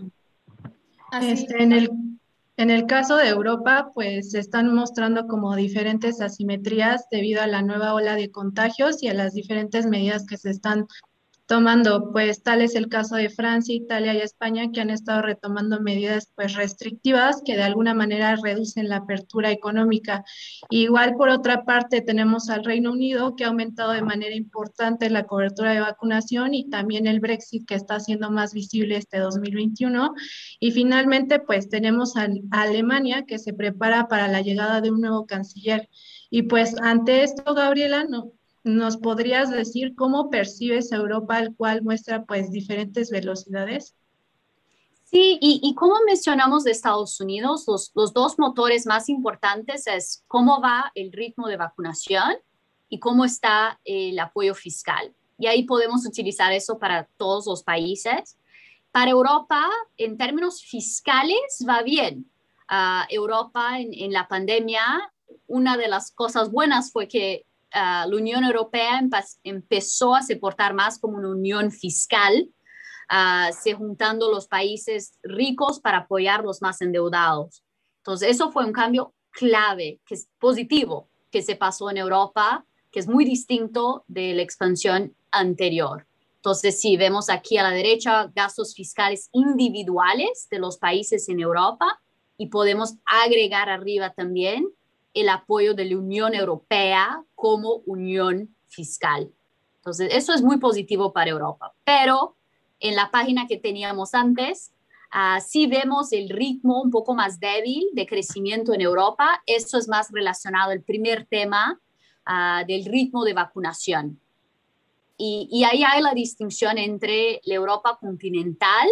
Este, en, el, en el caso de Europa, pues se están mostrando como diferentes asimetrías debido a la nueva ola de contagios y a las diferentes medidas que se están tomando, pues tal es el caso de Francia, Italia y España que han estado retomando medidas pues restrictivas que de alguna manera reducen la apertura económica. Igual por otra parte tenemos al Reino Unido que ha aumentado de manera importante la cobertura de vacunación y también el Brexit que está siendo más visible este 2021 y finalmente pues tenemos a, Alemania que se prepara para la llegada de un nuevo canciller. Y pues ante esto, Gabriela, no, ¿Nos podrías decir cómo percibes Europa, el cual muestra pues diferentes velocidades? Sí, y, como mencionamos de Estados Unidos, los, dos motores más importantes es cómo va el ritmo de vacunación y cómo está el apoyo fiscal. Y ahí podemos utilizar eso para todos los países. Para Europa, en términos fiscales, va bien. Uh, Europa en, la pandemia, una de las cosas buenas fue que Ah, la Unión Europea empezó a se portar más como una unión fiscal, uh, se juntando los países ricos para apoyar los más endeudados. Entonces, eso fue un cambio clave, que es positivo, que se pasó en Europa, que es muy distinto de la expansión anterior. Entonces, sí, vemos aquí a la derecha gastos fiscales individuales de los países en Europa y podemos agregar arriba también el apoyo de la Unión Europea como unión fiscal. Entonces, eso es muy positivo para Europa. Pero en la página que teníamos antes, uh, sí vemos el ritmo un poco más débil de crecimiento en Europa. Eso es más relacionado al primer tema ah, del ritmo de vacunación. Y, y, ahí hay la distinción entre la Europa continental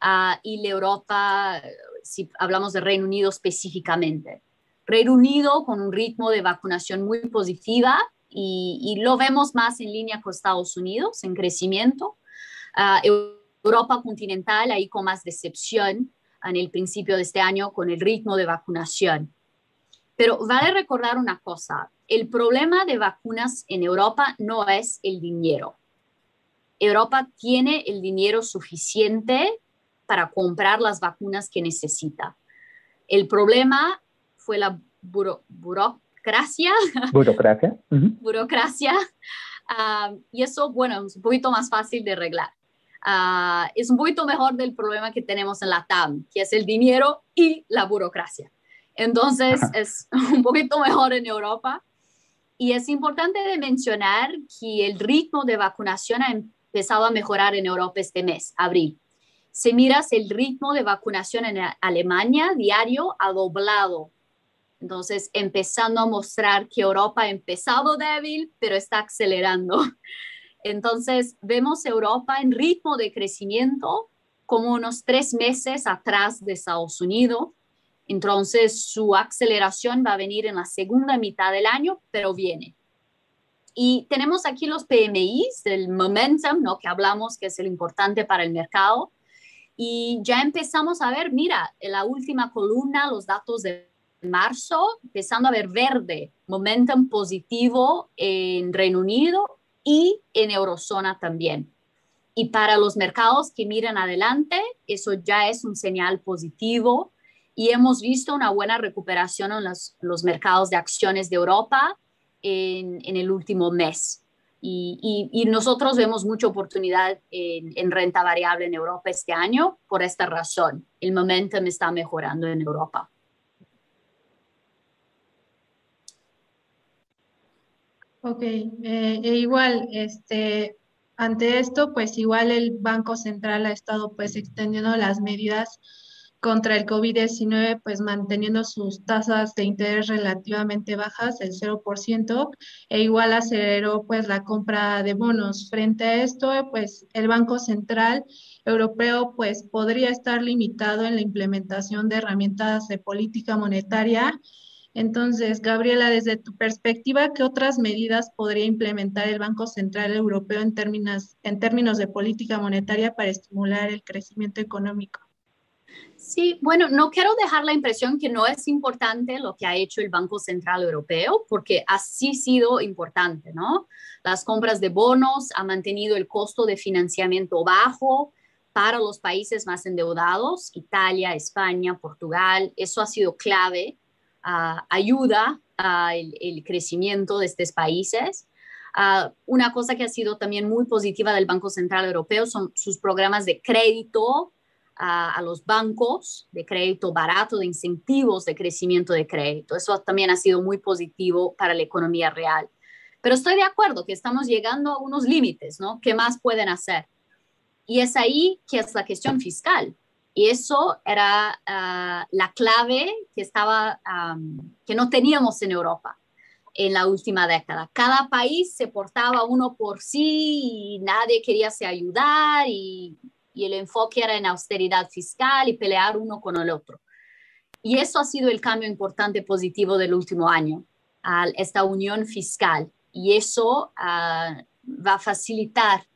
ah, y la Europa, si hablamos de Reino Unido específicamente. Reino Unido con un ritmo de vacunación muy positiva y, lo vemos más en línea con Estados Unidos, en crecimiento. Ah, Europa continental ahí con más decepción en el principio de este año con el ritmo de vacunación. Pero vale recordar una cosa, el problema de vacunas en Europa no es el dinero. Europa tiene el dinero suficiente para comprar las vacunas que necesita. El problema fue la burocracia. Burocracia. burocracia. Ah, y eso, bueno, es un poquito más fácil de arreglar. Ah, es un poquito mejor del problema que tenemos en la TAM, que es el dinero y la burocracia. Entonces, es un poquito mejor en Europa. Y es importante de mencionar que el ritmo de vacunación ha empezado a mejorar en Europa este mes, abril. Si miras el ritmo de vacunación en Alemania diario ha doblado. Entonces, empezando a mostrar que Europa ha empezado débil, pero está acelerando. Entonces, vemos Europa en ritmo de crecimiento como unos tres meses atrás de Estados Unidos entonces, su aceleración va a venir en la segunda mitad del año, pero viene. Y tenemos aquí los PMIs, el momentum, ¿no? que hablamos que es el importante para el mercado. Y ya empezamos a ver, mira, en la última columna, los datos de marzo, empezando a ver verde, momentum positivo en Reino Unido y en Eurozona también. Y para los mercados que miran adelante, eso ya es un señal positivo y hemos visto una buena recuperación en los, mercados de acciones de Europa en, el último mes. Y, nosotros vemos mucha oportunidad en, renta variable en Europa este año por esta razón. El momentum está mejorando en Europa. Ok, eh, e igual, este, ante esto, pues igual el Banco Central ha estado pues extendiendo las medidas contra el COVID-19, pues manteniendo sus tasas de interés relativamente bajas, el 0%, e igual aceleró pues la compra de bonos. Frente a esto, pues el Banco Central Europeo pues podría estar limitado en la implementación de herramientas de política monetaria. Entonces, Gabriela, desde tu perspectiva, ¿qué otras medidas podría implementar el Banco Central Europeo en términos, en términos de política monetaria para estimular el crecimiento económico? Sí, bueno, no quiero dejar la impresión que no es importante lo que ha hecho el Banco Central Europeo, porque ha sido importante, ¿no? Las compras de bonos han mantenido el costo de financiamiento bajo para los países más endeudados, Italia, España, Portugal. Eso ha sido clave, ah, ayuda al el crecimiento de estos países. Ah, una cosa que ha sido también muy positiva del Banco Central Europeo son sus programas de crédito a, los bancos de crédito barato, de incentivos de crecimiento de crédito. Eso también ha sido muy positivo para la economía real. Pero estoy de acuerdo que estamos llegando a unos límites, ¿no? ¿Qué más pueden hacer? Y es ahí que es la cuestión fiscal. Y eso era ah, la clave que, estaba, que no teníamos en Europa en la última década. Cada país se portaba uno por sí y nadie quería se ayudar y y el enfoque era en austeridad fiscal y pelear uno con el otro. Y eso ha sido el cambio importante positivo del último año, a esta unión fiscal. Y eso ah, va a facilitar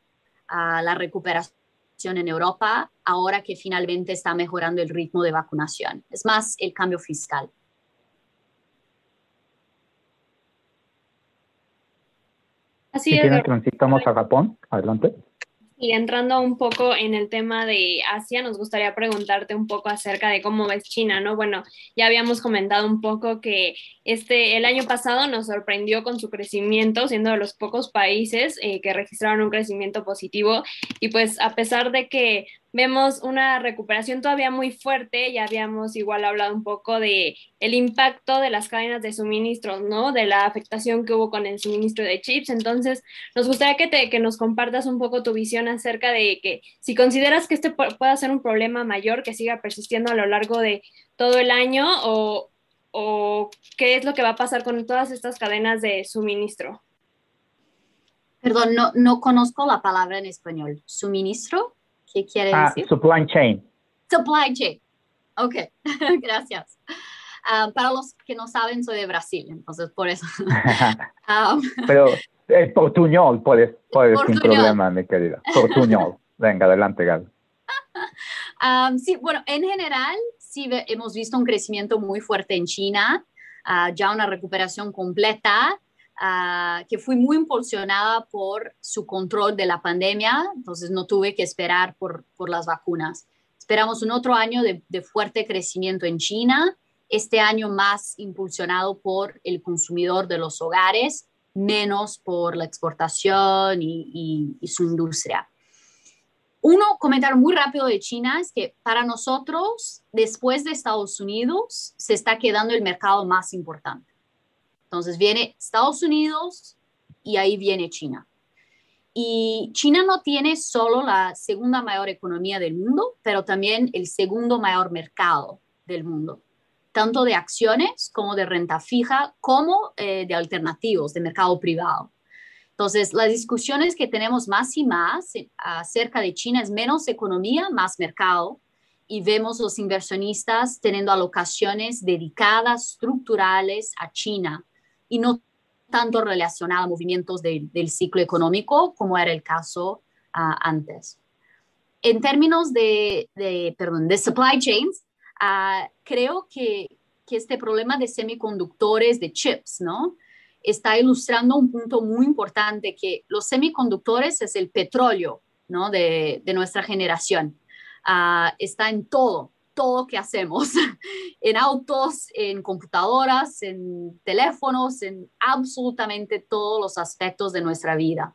ah, la recuperación en Europa ahora que finalmente está mejorando el ritmo de vacunación. Es más el cambio fiscal. Así es. transitamos a Japón. Adelante. Y entrando un poco en el tema de Asia, nos gustaría preguntarte un poco acerca de cómo ves China, ¿no? Bueno, ya habíamos comentado un poco que este, el año pasado nos sorprendió con su crecimiento, siendo de los pocos países eh, que registraron un crecimiento positivo. Y pues a pesar de que vemos una recuperación todavía muy fuerte. Ya habíamos igual hablado un poco de el impacto de las cadenas de suministros, ¿no? De la afectación que hubo con el suministro de chips. Entonces, nos gustaría que, te, que nos compartas un poco tu visión acerca de que si consideras que este pueda ser un problema mayor que siga persistiendo a lo largo de todo el año o, o qué es lo que va a pasar con todas estas cadenas de suministro. Perdón, no, no conozco la palabra en español. ¿Suministro? ¿Qué quiere ah, decir? Supply chain. Supply chain. Ok, gracias. Ah, para los que no saben, soy de Brasil, entonces por eso. Um, Pero eh, portuñol puedes, puedes sin problema, mi querida. Portuñol. Venga, adelante, Gal. Um, sí, bueno, en general sí hemos visto un crecimiento muy fuerte en China, uh, ya una recuperación completa, uh, que fue muy impulsionada por su control de la pandemia, entonces no tuve que esperar por, por las vacunas. Esperamos un otro año de, fuerte crecimiento en China, este año más impulsionado por el consumidor de los hogares, menos por la exportación y, y, su industria. Uno comentario muy rápido de China es que para nosotros, después de Estados Unidos, se está quedando el mercado más importante. Entonces viene Estados Unidos y ahí viene China. Y China no tiene solo la segunda mayor economía del mundo, pero también el segundo mayor mercado del mundo tanto de acciones como de renta fija, como eh, de alternativos de mercado privado. Entonces, las discusiones que tenemos más y más eh, acerca de China es menos economía, más mercado, y vemos los inversionistas teniendo alocaciones dedicadas, estructurales a China, y no tanto relacionadas a movimientos del ciclo económico como era el caso ah, antes. En términos de, de, perdón, de supply chains, Ah, creo que, este problema de semiconductores, de chips, ¿no? Está ilustrando un punto muy importante, que los semiconductores es el petróleo, ¿no? De, nuestra generación. Ah, está en todo, todo que hacemos, en autos, en computadoras, en teléfonos, en absolutamente todos los aspectos de nuestra vida.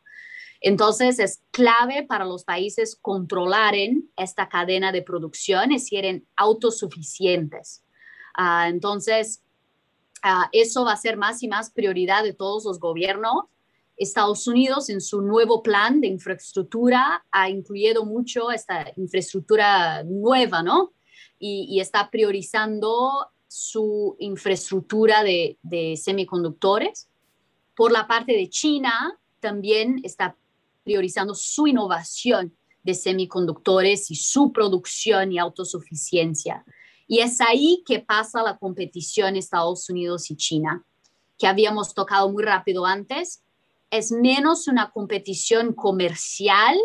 Entonces es clave para los países controlar esta cadena de producción, es decir, autosuficientes. Ah, entonces, ah, eso va a ser más y más prioridad de todos los gobiernos. Estados Unidos en su nuevo plan de infraestructura ha incluido mucho esta infraestructura nueva, ¿no? Y, está priorizando su infraestructura de, semiconductores. Por la parte de China, también está priorizando su innovación de semiconductores y su producción y autosuficiencia. Y es ahí que pasa la competición Estados Unidos y China, que habíamos tocado muy rápido antes. Es menos una competición comercial,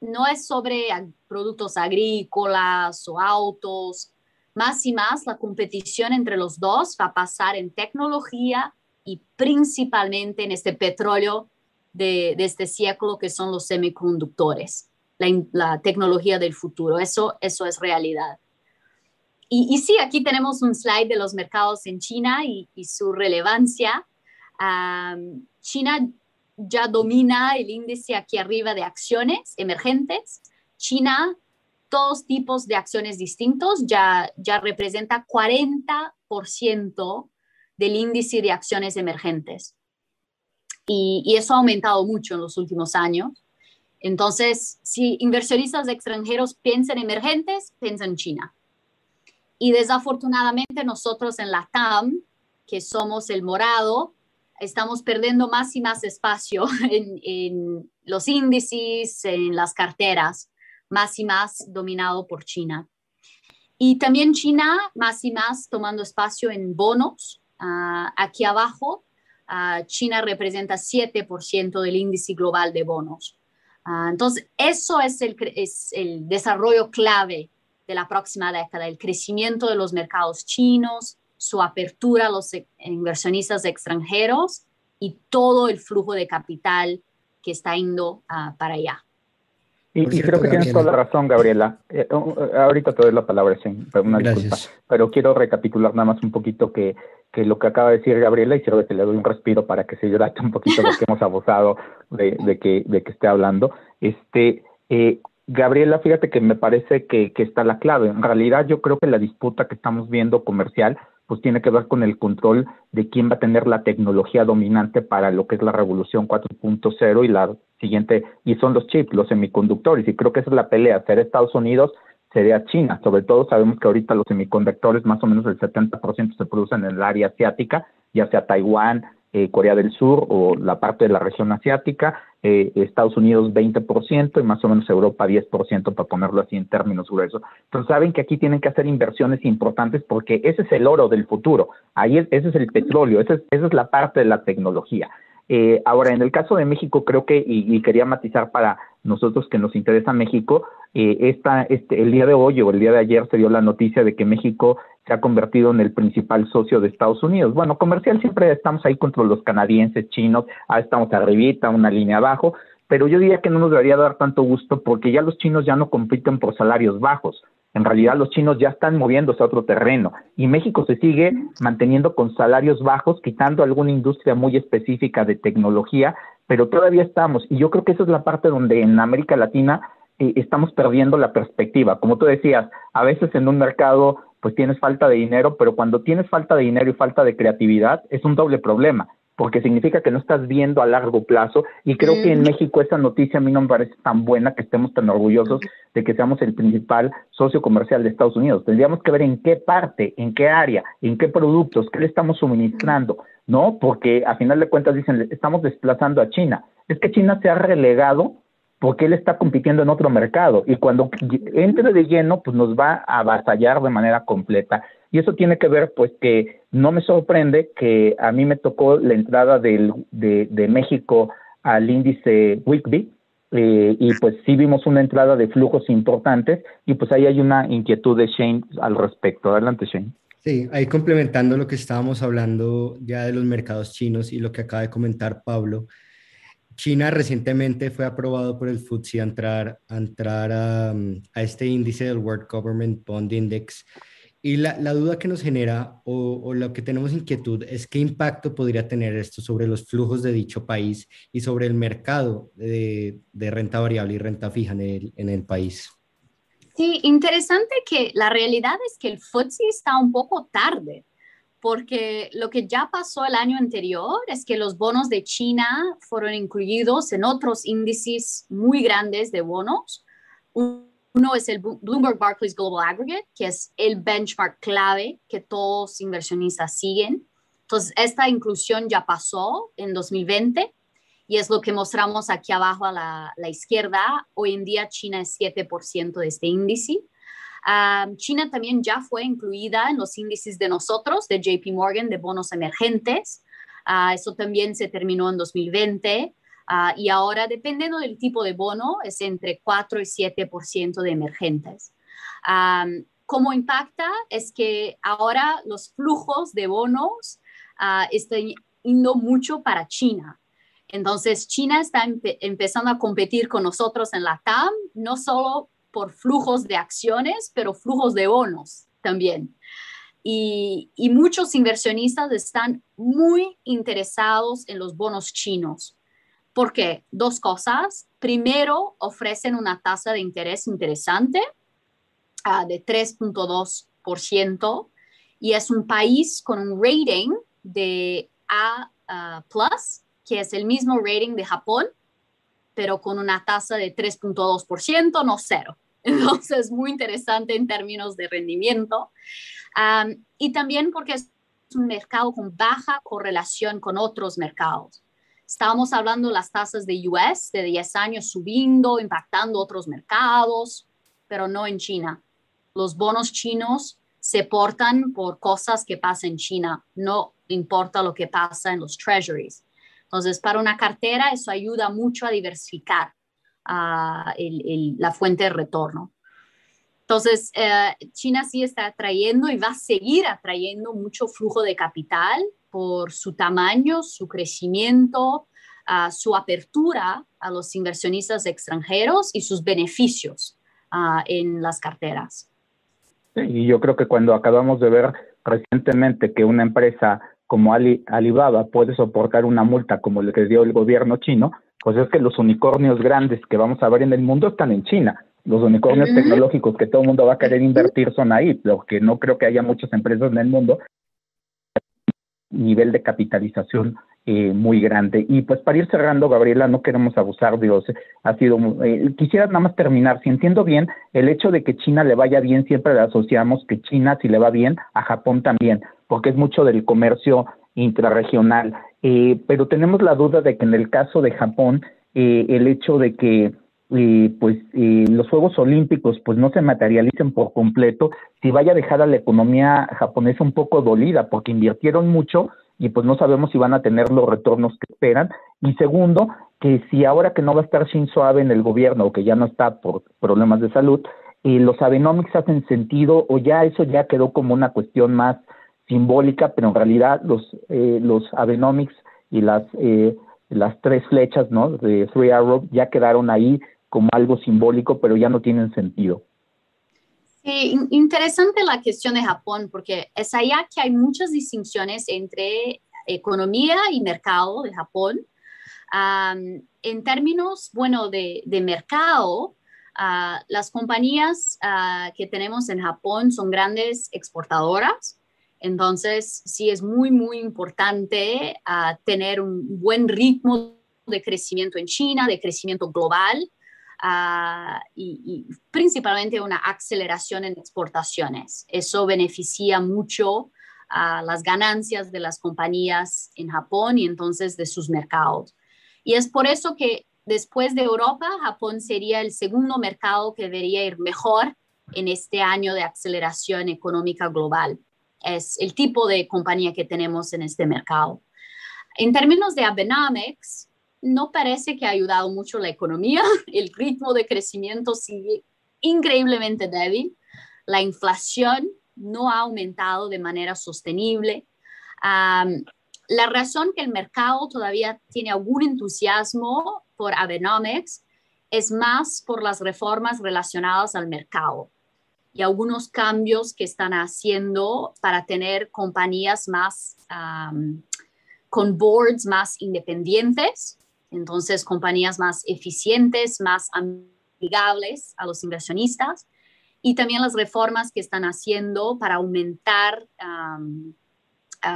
no es sobre productos agrícolas o autos, más y más la competición entre los dos va a pasar en tecnología y principalmente en este petróleo de, este siglo que son los semiconductores, la, tecnología del futuro. Eso, eso es realidad. Y, sí, aquí tenemos un slide de los mercados en China y, su relevancia. China ya domina el índice aquí arriba de acciones emergentes. China, todos tipos de acciones distintos, ya, ya representa 40% del índice de acciones emergentes y, eso ha aumentado mucho en los últimos años. Entonces, si inversionistas extranjeros piensan emergentes, piensan en China. Y desafortunadamente nosotros en la TAM, que somos el morado, estamos perdiendo más y más espacio en, en, los índices, en las carteras, más y más dominado por China. Y también China más y más tomando espacio en bonos. Uh, aquí abajo Ah, China representa 7% del índice global de bonos. Ah, entonces, eso es el, es el desarrollo clave de la próxima década, el crecimiento de los mercados chinos, su apertura a los e, inversionistas extranjeros y todo el flujo de capital que está yendo ah, para allá. Y, creo que tienes toda la razón, Gabriela. Eh, uh, uh, ahorita te doy la palabra, sin una disculpa. Pero quiero recapitular nada más un poquito que, que lo que acaba de decir Gabriela y sirve que le doy un respiro para que se hidrate un poquito lo que hemos abusado de, de, que, de que esté hablando. Este, eh, Gabriela, fíjate que me parece que, que está la clave. En realidad yo creo que la disputa que estamos viendo comercial pues tiene que ver con el control de quién va a tener la tecnología dominante para lo que es la revolución 4.0 y la siguiente, y son los chips, los semiconductores, y creo que esa es la pelea, ser Estados Unidos, sería China, sobre todo sabemos que ahorita los semiconductores más o menos el 70% se producen en el área asiática, ya sea Taiwán, eh, Corea del Sur o la parte de la región asiática, eh, Estados Unidos 20% y más o menos Europa 10%, para ponerlo así en términos gruesos. Entonces saben que aquí tienen que hacer inversiones importantes porque ese es el oro del futuro, ahí ese es el petróleo, esa es, esa es la parte de la tecnología. Eh, ahora, en el caso de México, creo que, y, quería matizar para nosotros que nos interesa México, eh, esta, este, el día de hoy o el día de ayer se dio la noticia de que México se ha convertido en el principal socio de Estados Unidos. Bueno, comercial siempre estamos ahí contra los canadienses, chinos, ah, estamos arribita, una línea abajo, pero yo diría que no nos debería dar tanto gusto porque ya los chinos ya no compiten por salarios bajos. En realidad los chinos ya están moviéndose a otro terreno y México se sigue manteniendo con salarios bajos, quitando alguna industria muy específica de tecnología, pero todavía estamos. Y yo creo que esa es la parte donde en América Latina eh, estamos perdiendo la perspectiva. Como tú decías, a veces en un mercado pues tienes falta de dinero, pero cuando tienes falta de dinero y falta de creatividad es un doble problema porque significa que no estás viendo a largo plazo y creo que en México esa noticia a mí no me parece tan buena que estemos tan orgullosos de que seamos el principal socio comercial de Estados Unidos. Tendríamos que ver en qué parte, en qué área, en qué productos, qué le estamos suministrando, ¿no? Porque a final de cuentas dicen, estamos desplazando a China. Es que China se ha relegado porque él está compitiendo en otro mercado y cuando entre de lleno, pues nos va a avasallar de manera completa. Y eso tiene que ver, pues, que no me sorprende que a mí me tocó la entrada del, de, de México al índice WICBI, eh, y pues sí vimos una entrada de flujos importantes y pues ahí hay una inquietud de Shane al respecto. Adelante, Shane. Sí, ahí complementando lo que estábamos hablando ya de los mercados chinos y lo que acaba de comentar Pablo. China recientemente fue aprobado por el FTSE a entrar, a, entrar a, a este índice del World Government Bond Index y la, la, duda que nos genera o, o, lo que tenemos inquietud es qué impacto podría tener esto sobre los flujos de dicho país y sobre el mercado de, de renta variable y renta fija en el, en el, país. Sí, interesante que la realidad es que el FTSE está un poco tarde, porque lo que ya pasó el año anterior es que los bonos de China fueron incluidos en otros índices muy grandes de bonos. Uno es el Bloomberg Barclays Global Aggregate, que es el benchmark clave que todos inversionistas siguen. Entonces, esta inclusión ya pasó en 2020 y es lo que mostramos aquí abajo a la, izquierda. Hoy en día China es 7% de este índice. China también ya fue incluida en los índices de nosotros, de JP Morgan, de bonos emergentes. Uh, eso también se terminó en 2020. Ah, y ahora, dependiendo del tipo de bono, es entre 4 y 7% de emergentes. ¿Cómo impacta? Es que ahora los flujos de bonos uh, están yendo mucho para China. Entonces, China está empezando a competir con nosotros en la TAM, no solo por flujos de acciones, pero flujos de bonos también. y, muchos inversionistas están muy interesados en los bonos chinos ¿Por qué? Dos cosas. Primero, ofrecen una tasa de interés interesante uh, de 3.2% y es un país con un rating de A, uh, que es el mismo rating de Japón, pero con una tasa de 3.2%, no cero. Entonces, muy interesante en términos de rendimiento. Y también porque es un mercado con baja correlación con otros mercados. Estábamos hablando de las tasas de US de 10 años subiendo, impactando otros mercados, pero no en China. Los bonos chinos se portan por cosas que pasan en China, no importa lo que pasa en los treasuries. Entonces, para una cartera eso ayuda mucho a diversificar uh, el, el, la fuente de retorno. Entonces, eh, China sí está atrayendo y va a seguir atrayendo mucho flujo de capital por su tamaño, su crecimiento, uh, su apertura a los inversionistas extranjeros y sus beneficios uh, en las carteras. Y yo creo que cuando acabamos de ver recientemente que una empresa como Ali, Alibaba puede soportar una multa como la que dio el gobierno chino, pues es que los unicornios grandes que vamos a ver en el mundo están en China. Los unicornios uh -huh. tecnológicos que todo el mundo va a querer invertir son ahí, lo que no creo que haya muchas empresas en el mundo nivel de capitalización eh, muy grande. Y pues para ir cerrando, Gabriela, no queremos abusar, Dios, ha sido, eh, quisiera nada más terminar, si entiendo bien, el hecho de que China le vaya bien, siempre le asociamos que China, si le va bien, a Japón también, porque es mucho del comercio intrarregional. eh, pero tenemos la duda de que en el caso de Japón, eh, el hecho de que pues los Juegos Olímpicos pues no se materialicen por completo, si vaya a dejar a la economía japonesa un poco dolida, porque invirtieron mucho y pues no sabemos si van a tener los retornos que esperan. Y segundo, que si ahora que no va a estar Shinzo Abe en el gobierno o que ya no está por problemas de salud, eh, los Abenomics hacen sentido o ya eso ya quedó como una cuestión más simbólica, pero en realidad los, eh, los Abenomics y las, eh, las tres flechas ¿no? de Three Arrow ya quedaron ahí como algo simbólico, pero ya no tienen sentido. Sí, interesante la cuestión de Japón, porque es allá que hay muchas distinciones entre economía y mercado de Japón. en términos, bueno, de, de mercado, uh, las compañías uh, que tenemos en Japón son grandes exportadoras. Entonces, sí es muy, muy importante uh, tener un buen ritmo de crecimiento en China, de crecimiento global, Uh, y, principalmente una aceleración en exportaciones. Eso beneficia mucho a las ganancias de las compañías en Japón y entonces de sus mercados. Y es por eso que después de Europa, Japón sería el segundo mercado que debería ir mejor en este año de aceleración económica global. Es el tipo de compañía que tenemos en este mercado. En términos de Abenomics, no parece que ha ayudado mucho la economía. El ritmo de crecimiento sigue increíblemente débil. La inflación no ha aumentado de manera sostenible. la razón que el mercado todavía tiene algún entusiasmo por Abenomics es más por las reformas relacionadas al mercado y algunos cambios que están haciendo para tener compañías más con boards más independientes entonces, compañías más eficientes, más amigables a los inversionistas y también las reformas que están haciendo para aumentar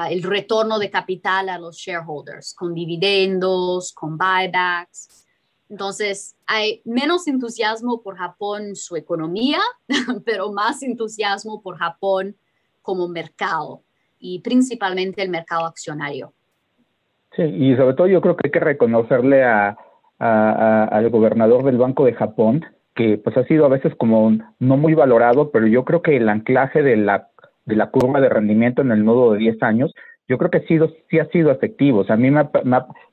el retorno de capital a los shareholders, con dividendos, con buybacks. Entonces, hay menos entusiasmo por Japón, su economía, pero más entusiasmo por Japón como mercado y principalmente el mercado accionario. Sí, y sobre todo yo creo que hay que reconocerle a, al gobernador del Banco de Japón, que pues ha sido a veces como no muy valorado, pero yo creo que el anclaje de la, de la curva de rendimiento en el nodo de 10 años, yo creo que sido, sí ha sido efectivo. O sea, a mí me,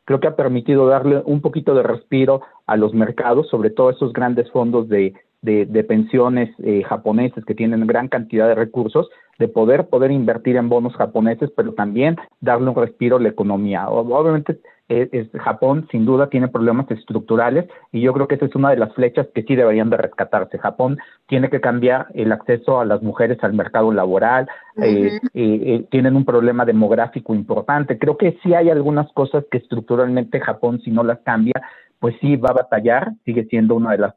creo que ha permitido darle un poquito de respiro a los mercados, sobre todo esos grandes fondos de, de, pensiones eh, japoneses que tienen gran cantidad de recursos, de poder poder invertir en bonos japoneses, pero también darle un respiro a la economía. Obviamente, eh, Japón sin duda tiene problemas estructurales y yo creo que esa es una de las flechas que sí deberían de rescatarse. Japón tiene que cambiar el acceso a las mujeres al mercado laboral, eh, tienen un problema demográfico importante. Creo que sí hay algunas cosas que estructuralmente Japón, si no las cambia, pues sí va a batallar, sigue siendo una de las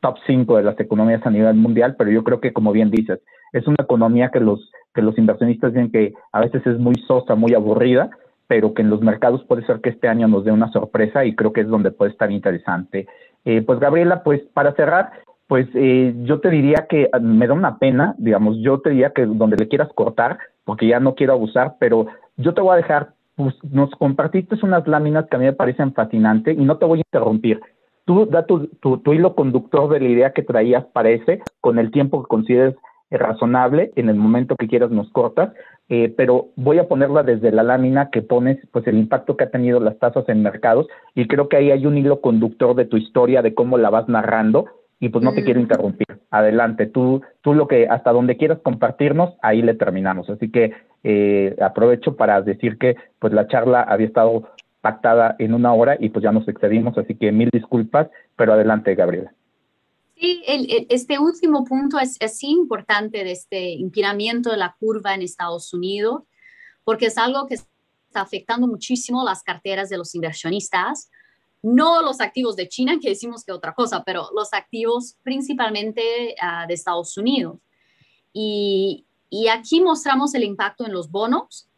top 5 de las economías a nivel mundial, pero yo creo que, como bien dices, es una economía que los, que los inversionistas dicen que a veces es muy sosa, muy aburrida, pero que en los mercados puede ser que este año nos dé una sorpresa y creo que es donde puede estar interesante. Eh, pues Gabriela, pues para cerrar, pues eh, yo te diría que ah, me da una pena, digamos, yo te diría que donde le quieras cortar, porque ya no quiero abusar, pero yo te voy a dejar, pues nos compartiste unas láminas que a mí me parecen fascinantes y no te voy a interrumpir tú da tu, tu, hilo conductor de la idea que traías para ese, con el tiempo que consideres razonable, en el momento que quieras nos cortas, eh, pero voy a ponerla desde la lámina que pones, pues el impacto que ha tenido las tasas en mercados, y creo que ahí hay un hilo conductor de tu historia, de cómo la vas narrando, y pues no te quiero mm. interrumpir. Adelante, tú, tú lo que, hasta donde quieras compartirnos, ahí le terminamos. Así que eh, aprovecho para decir que pues la charla había estado pactada en una hora y pues ya nos excedimos, así que mil disculpas, pero adelante, Gabriela. Sí, este último punto es, es importante de este empinamiento de la curva en Estados Unidos, porque es algo que está afectando muchísimo las carteras de los inversionistas, no los activos de China, que decimos que otra cosa, pero los activos principalmente ah, de Estados Unidos. Y, y aquí mostramos el impacto en los bonos,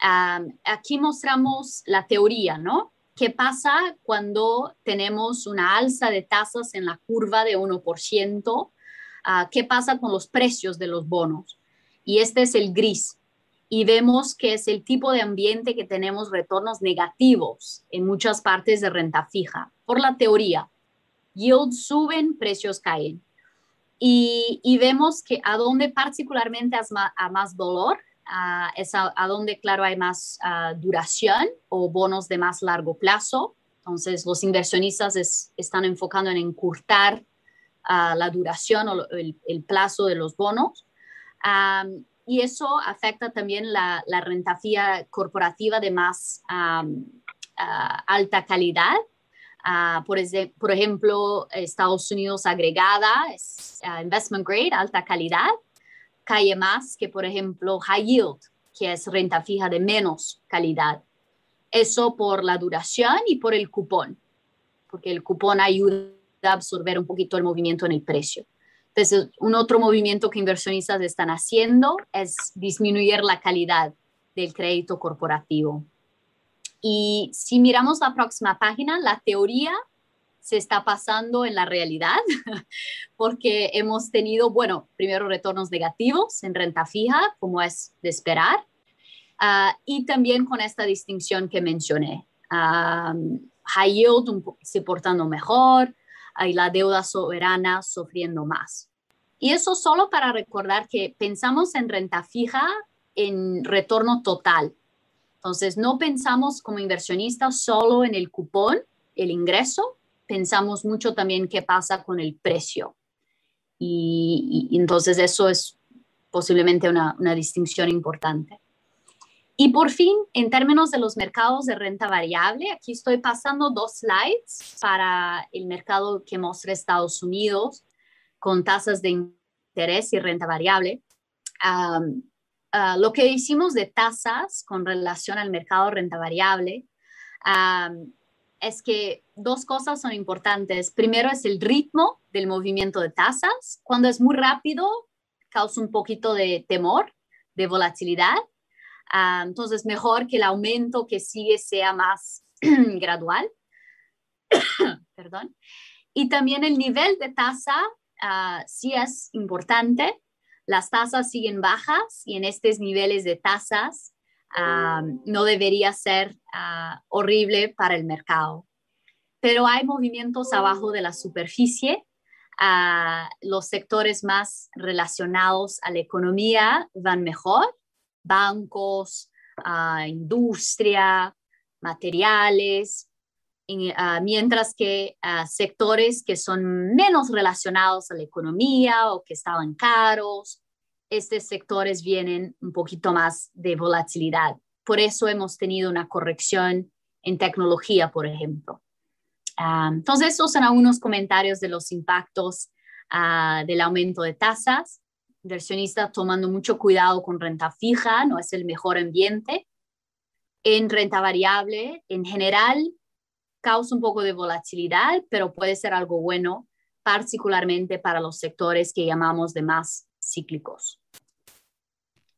aquí mostramos la teoría, ¿no? ¿Qué pasa cuando tenemos una alza de tasas en la curva de 1%? Ah, ¿Qué pasa con los precios de los bonos? Y este es el gris. y vemos que es el tipo de ambiente que tenemos retornos negativos en muchas partes de renta fija, por la teoría. Yields suben, precios caen. Y, vemos que a donde particularmente a más dolor es a, donde, claro, hay más duración o bonos de más largo plazo. Entonces, los inversionistas están enfocando en encurtar la duración o el, plazo de los bonos y eso afecta también la, la renta fija corporativa de más alta calidad. Ah, por, por, ejemplo, Estados Unidos agregada, es, ah, investment grade, alta calidad, cae más que, por ejemplo, high yield, que es renta fija de menos calidad. Eso por la duración y por el cupón, porque el cupón ayuda a absorber un poquito el movimiento en el precio. Entonces, un otro movimiento que inversionistas están haciendo es disminuir la calidad del crédito corporativo. Y si miramos la próxima página, la teoría se está pasando en la realidad, porque hemos tenido, bueno, primero retornos negativos en renta fija, como es de esperar, ah, y también con esta distinción que mencioné. Ah, high yield se portando mejor, y la deuda soberana sufriendo más. Y eso solo para recordar que pensamos en renta fija en retorno total. Entonces, no pensamos como inversionistas solo en el cupón, el ingreso, pensamos mucho también qué pasa con el precio. Y, entonces eso es posiblemente una, una distinción importante. Y por fin, en términos de los mercados de renta variable, aquí estoy pasando dos slides para el mercado que muestra Estados Unidos con tasas de interés y renta variable. Ah, lo que hicimos de tasas con relación al mercado de renta variable es que dos cosas son importantes. Primero es el ritmo del movimiento de tasas. Cuando es muy rápido, causa un poquito de temor, de volatilidad. Ah, entonces, mejor que el aumento que sigue sea más gradual. Perdón. Y también el nivel de tasa uh, sí es importante. Las tasas siguen bajas y en estos niveles de tasas ah, no debería ser horrible para el mercado. Pero hay movimientos abajo de la superficie. los sectores más relacionados a la economía van mejor bancos, industria, materiales, mientras que sectores que son menos relacionados a la economía o que estaban caros, estos sectores vienen un poquito más de volatilidad. Por eso hemos tenido una corrección en tecnología, por ejemplo. Ah, entonces, esos son algunos comentarios de los impactos del aumento de tasas inversionista tomando mucho cuidado con renta fija, no es el mejor ambiente. En renta variable, en general, causa un poco de volatilidad, pero puede ser algo bueno, particularmente para los sectores que llamamos de más cíclicos.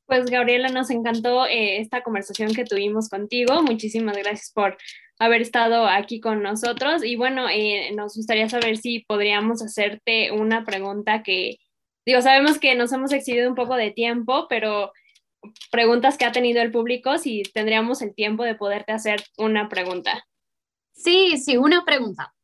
Pues Gabriela, nos encantó eh, esta conversación que tuvimos contigo. Muchísimas gracias por haber estado aquí con nosotros. Y bueno, eh, nos gustaría saber si podríamos hacerte una pregunta que, Digo, sabemos que nos hemos excedido un poco de tiempo, pero preguntas que ha tenido el público, si tendríamos el tiempo de poderte hacer una pregunta. Sí, sí, una pregunta.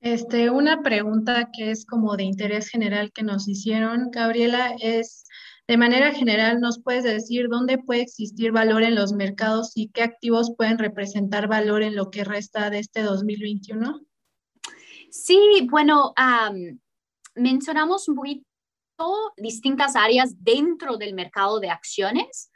Este, una pregunta que es como de interés general que nos hicieron, Gabriela, es, de manera general, ¿nos puedes decir dónde puede existir valor en los mercados y qué activos pueden representar valor en lo que resta de este 2021? Sí, bueno, mencionamos un poquito distintas áreas dentro del mercado de acciones.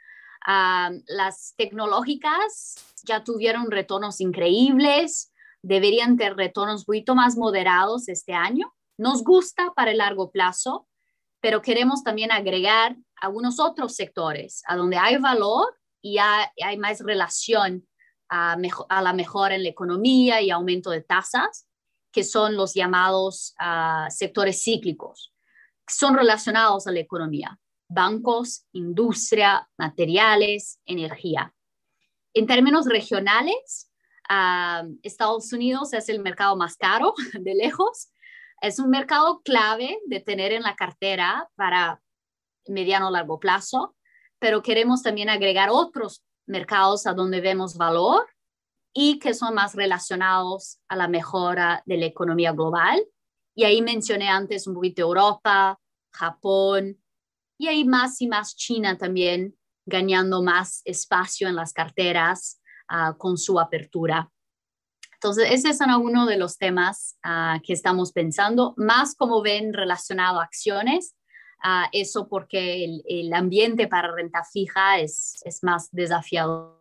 las tecnológicas ya tuvieron retornos increíbles, deberían tener retornos un poquito más moderados este año. Nos gusta para el largo plazo, pero queremos también agregar algunos otros sectores a donde hay valor y hay, más relación a, a la mejora en la economía y aumento de tasas que son los llamados ah, sectores cíclicos, son relacionados a la economía, bancos, industria, materiales, energía. En términos regionales, ah, Estados Unidos es el mercado más caro de lejos. Es un mercado clave de tener en la cartera para mediano largo plazo, pero queremos también agregar otros mercados a donde vemos valor y que son más relacionados a la mejora de la economía global. Y ahí mencioné antes un poquito Europa, Japón, y ahí más y más China también ganando más espacio en las carteras uh, con su apertura. Entonces, ese es uno de los temas uh, que estamos pensando, más como ven relacionado a acciones, uh, eso porque el, el, ambiente para renta fija es, es más desafiador.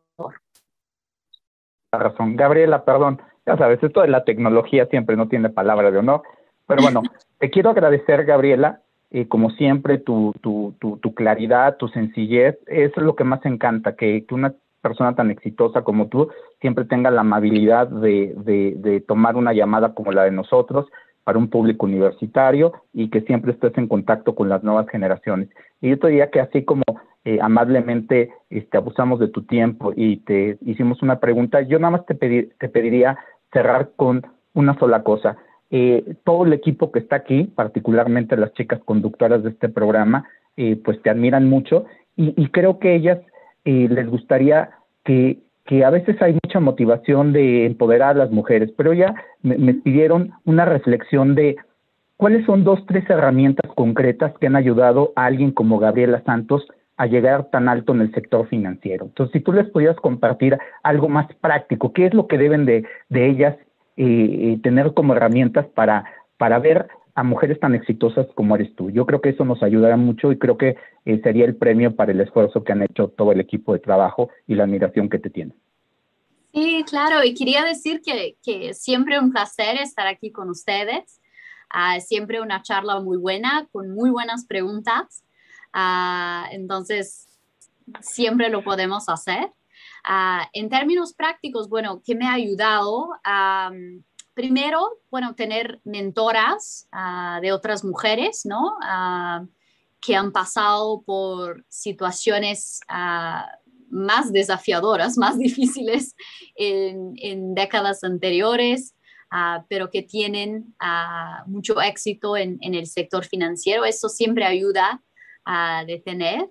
La razón. Gabriela, perdón, ya sabes, esto de la tecnología siempre no tiene palabra de honor, pero bueno, te quiero agradecer, Gabriela, eh, como siempre, tu, tu, tu, tu, claridad, tu sencillez, eso es lo que más encanta, que, que, una persona tan exitosa como tú siempre tenga la amabilidad de, de, tomar una llamada como la de nosotros para un público universitario y que siempre estés en contacto con las nuevas generaciones. Y yo te diría que así como eh, amablemente este, abusamos de tu tiempo y te hicimos una pregunta, yo nada más te, pedir, te pediría cerrar con una sola cosa eh, todo el equipo que está aquí, particularmente las chicas conductoras de este programa, eh, pues te admiran mucho y creo que ellas eh, les gustaría que, a veces hay mucha motivación de empoderar a las mujeres, pero ya me, pidieron una reflexión de cuáles son dos, tres herramientas concretas que han ayudado a alguien como Gabriela Santos a llegar tan alto en el sector financiero. Entonces, si tú les pudieras compartir algo más práctico, ¿qué es lo que deben de, de ellas eh, tener como herramientas para, para ver a mujeres tan exitosas como eres tú. Yo creo que eso nos ayudará mucho y creo que eh, sería el premio para el esfuerzo que han hecho todo el equipo de trabajo y la admiración que te tienen. Sí, claro, y quería decir que, que siempre un placer estar aquí con ustedes. Uh, siempre una charla muy buena, con muy buenas preguntas. Uh, entonces, siempre lo podemos hacer. Uh, en términos prácticos, bueno, ¿qué me ha ayudado? Um, primero, bueno, tener mentoras uh, de otras mujeres, ¿no? Uh, que han pasado por situaciones más desafiadoras, más difíciles en, décadas anteriores, pero que tienen mucho éxito en, el sector financiero. Eso siempre ayuda a detener.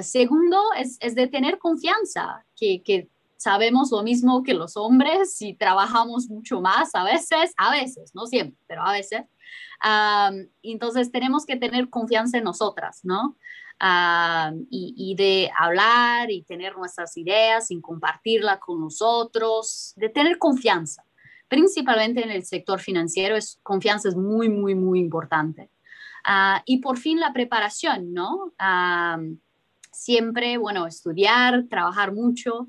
Segundo, es, de tener confianza, que, sabemos lo mismo que los hombres y trabajamos mucho más a veces, a veces, no siempre, pero a veces. Um, entonces tenemos que tener confianza en nosotras, ¿no? Um, y, y, de hablar y tener nuestras ideas y compartirlas con nosotros, de tener confianza. Principalmente en el sector financiero, es, confianza es muy, muy, muy importante. Uh, y por fin la preparación, ¿no? Uh, siempre, bueno, estudiar, trabajar mucho.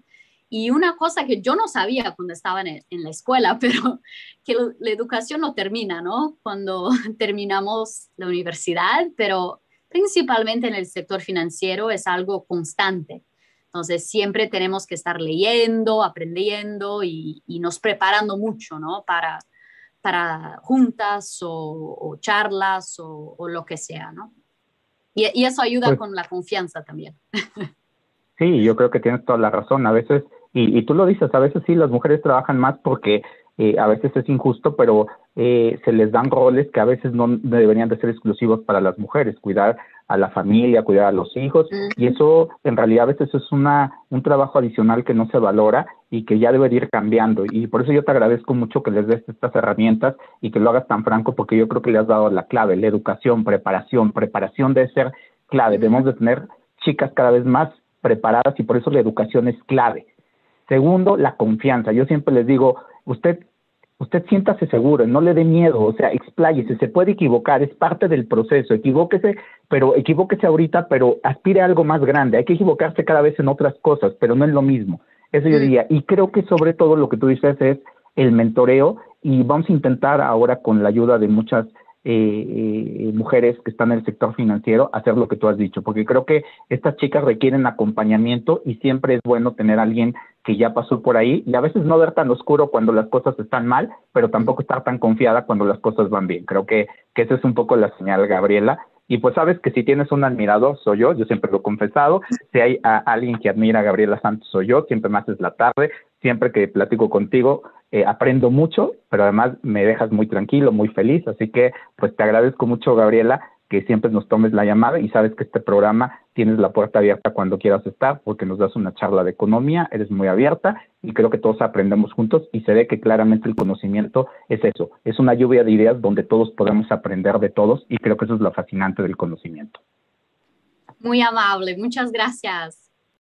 Y una cosa que yo no sabía cuando estaba en, la escuela, pero que la educación no termina, ¿no? Cuando terminamos la universidad, pero principalmente en el sector financiero es algo constante. Entonces, siempre tenemos que estar leyendo, aprendiendo y, nos preparando mucho, ¿no? Para, para juntas o, charlas o, o, lo que sea, ¿no? Y, eso ayuda pues con la confianza también. Sí, yo creo que tienes toda la razón. A veces, y, y tú lo dices, a veces sí, las mujeres trabajan más porque eh, a veces es injusto, pero eh, se les dan roles que a veces no deberían de ser exclusivos para las mujeres, cuidar a la familia, cuidar a los hijos, y eso en realidad a veces es una, un trabajo adicional que no se valora y que ya debería ir cambiando. Y por eso yo te agradezco mucho que les des estas herramientas y que lo hagas tan franco, porque yo creo que le has dado la clave, la educación, preparación, preparación debe ser clave. Debemos de tener chicas cada vez más preparadas y por eso la educación es clave. Segundo, la confianza. Yo siempre les digo, usted usted siéntase seguro, no le dé miedo, o sea, expláyese, se puede equivocar, es parte del proceso, equivóquese, pero equivóquese ahorita, pero aspire a algo más grande, hay que equivocarse cada vez en otras cosas, pero no es lo mismo. Eso yo mm. diría, y creo que sobre todo lo que tú dices es el mentoreo, y vamos a intentar ahora con la ayuda de muchas eh, eh, mujeres que están en el sector financiero hacer lo que tú has dicho, porque creo que estas chicas requieren acompañamiento y siempre es bueno tener a alguien que ya pasó por ahí y a veces no ver tan oscuro cuando las cosas están mal, pero tampoco estar tan confiada cuando las cosas van bien. Creo que, que esa es un poco la señal, Gabriela. Y pues sabes que si tienes un admirador, soy yo, yo siempre lo he confesado. Si hay alguien que admira a Gabriela Santos, soy yo, siempre me haces la tarde, siempre que platico contigo, eh, aprendo mucho, pero además me dejas muy tranquilo, muy feliz. Así que pues te agradezco mucho, Gabriela, que siempre nos tomes la llamada y sabes que este programa tienes la puerta abierta cuando quieras estar porque nos das una charla de economía, eres muy abierta y creo que todos aprendemos juntos y se ve que claramente el conocimiento es eso, es una lluvia de ideas donde todos podemos aprender de todos y creo que eso es lo fascinante del conocimiento. Muy amable, muchas gracias.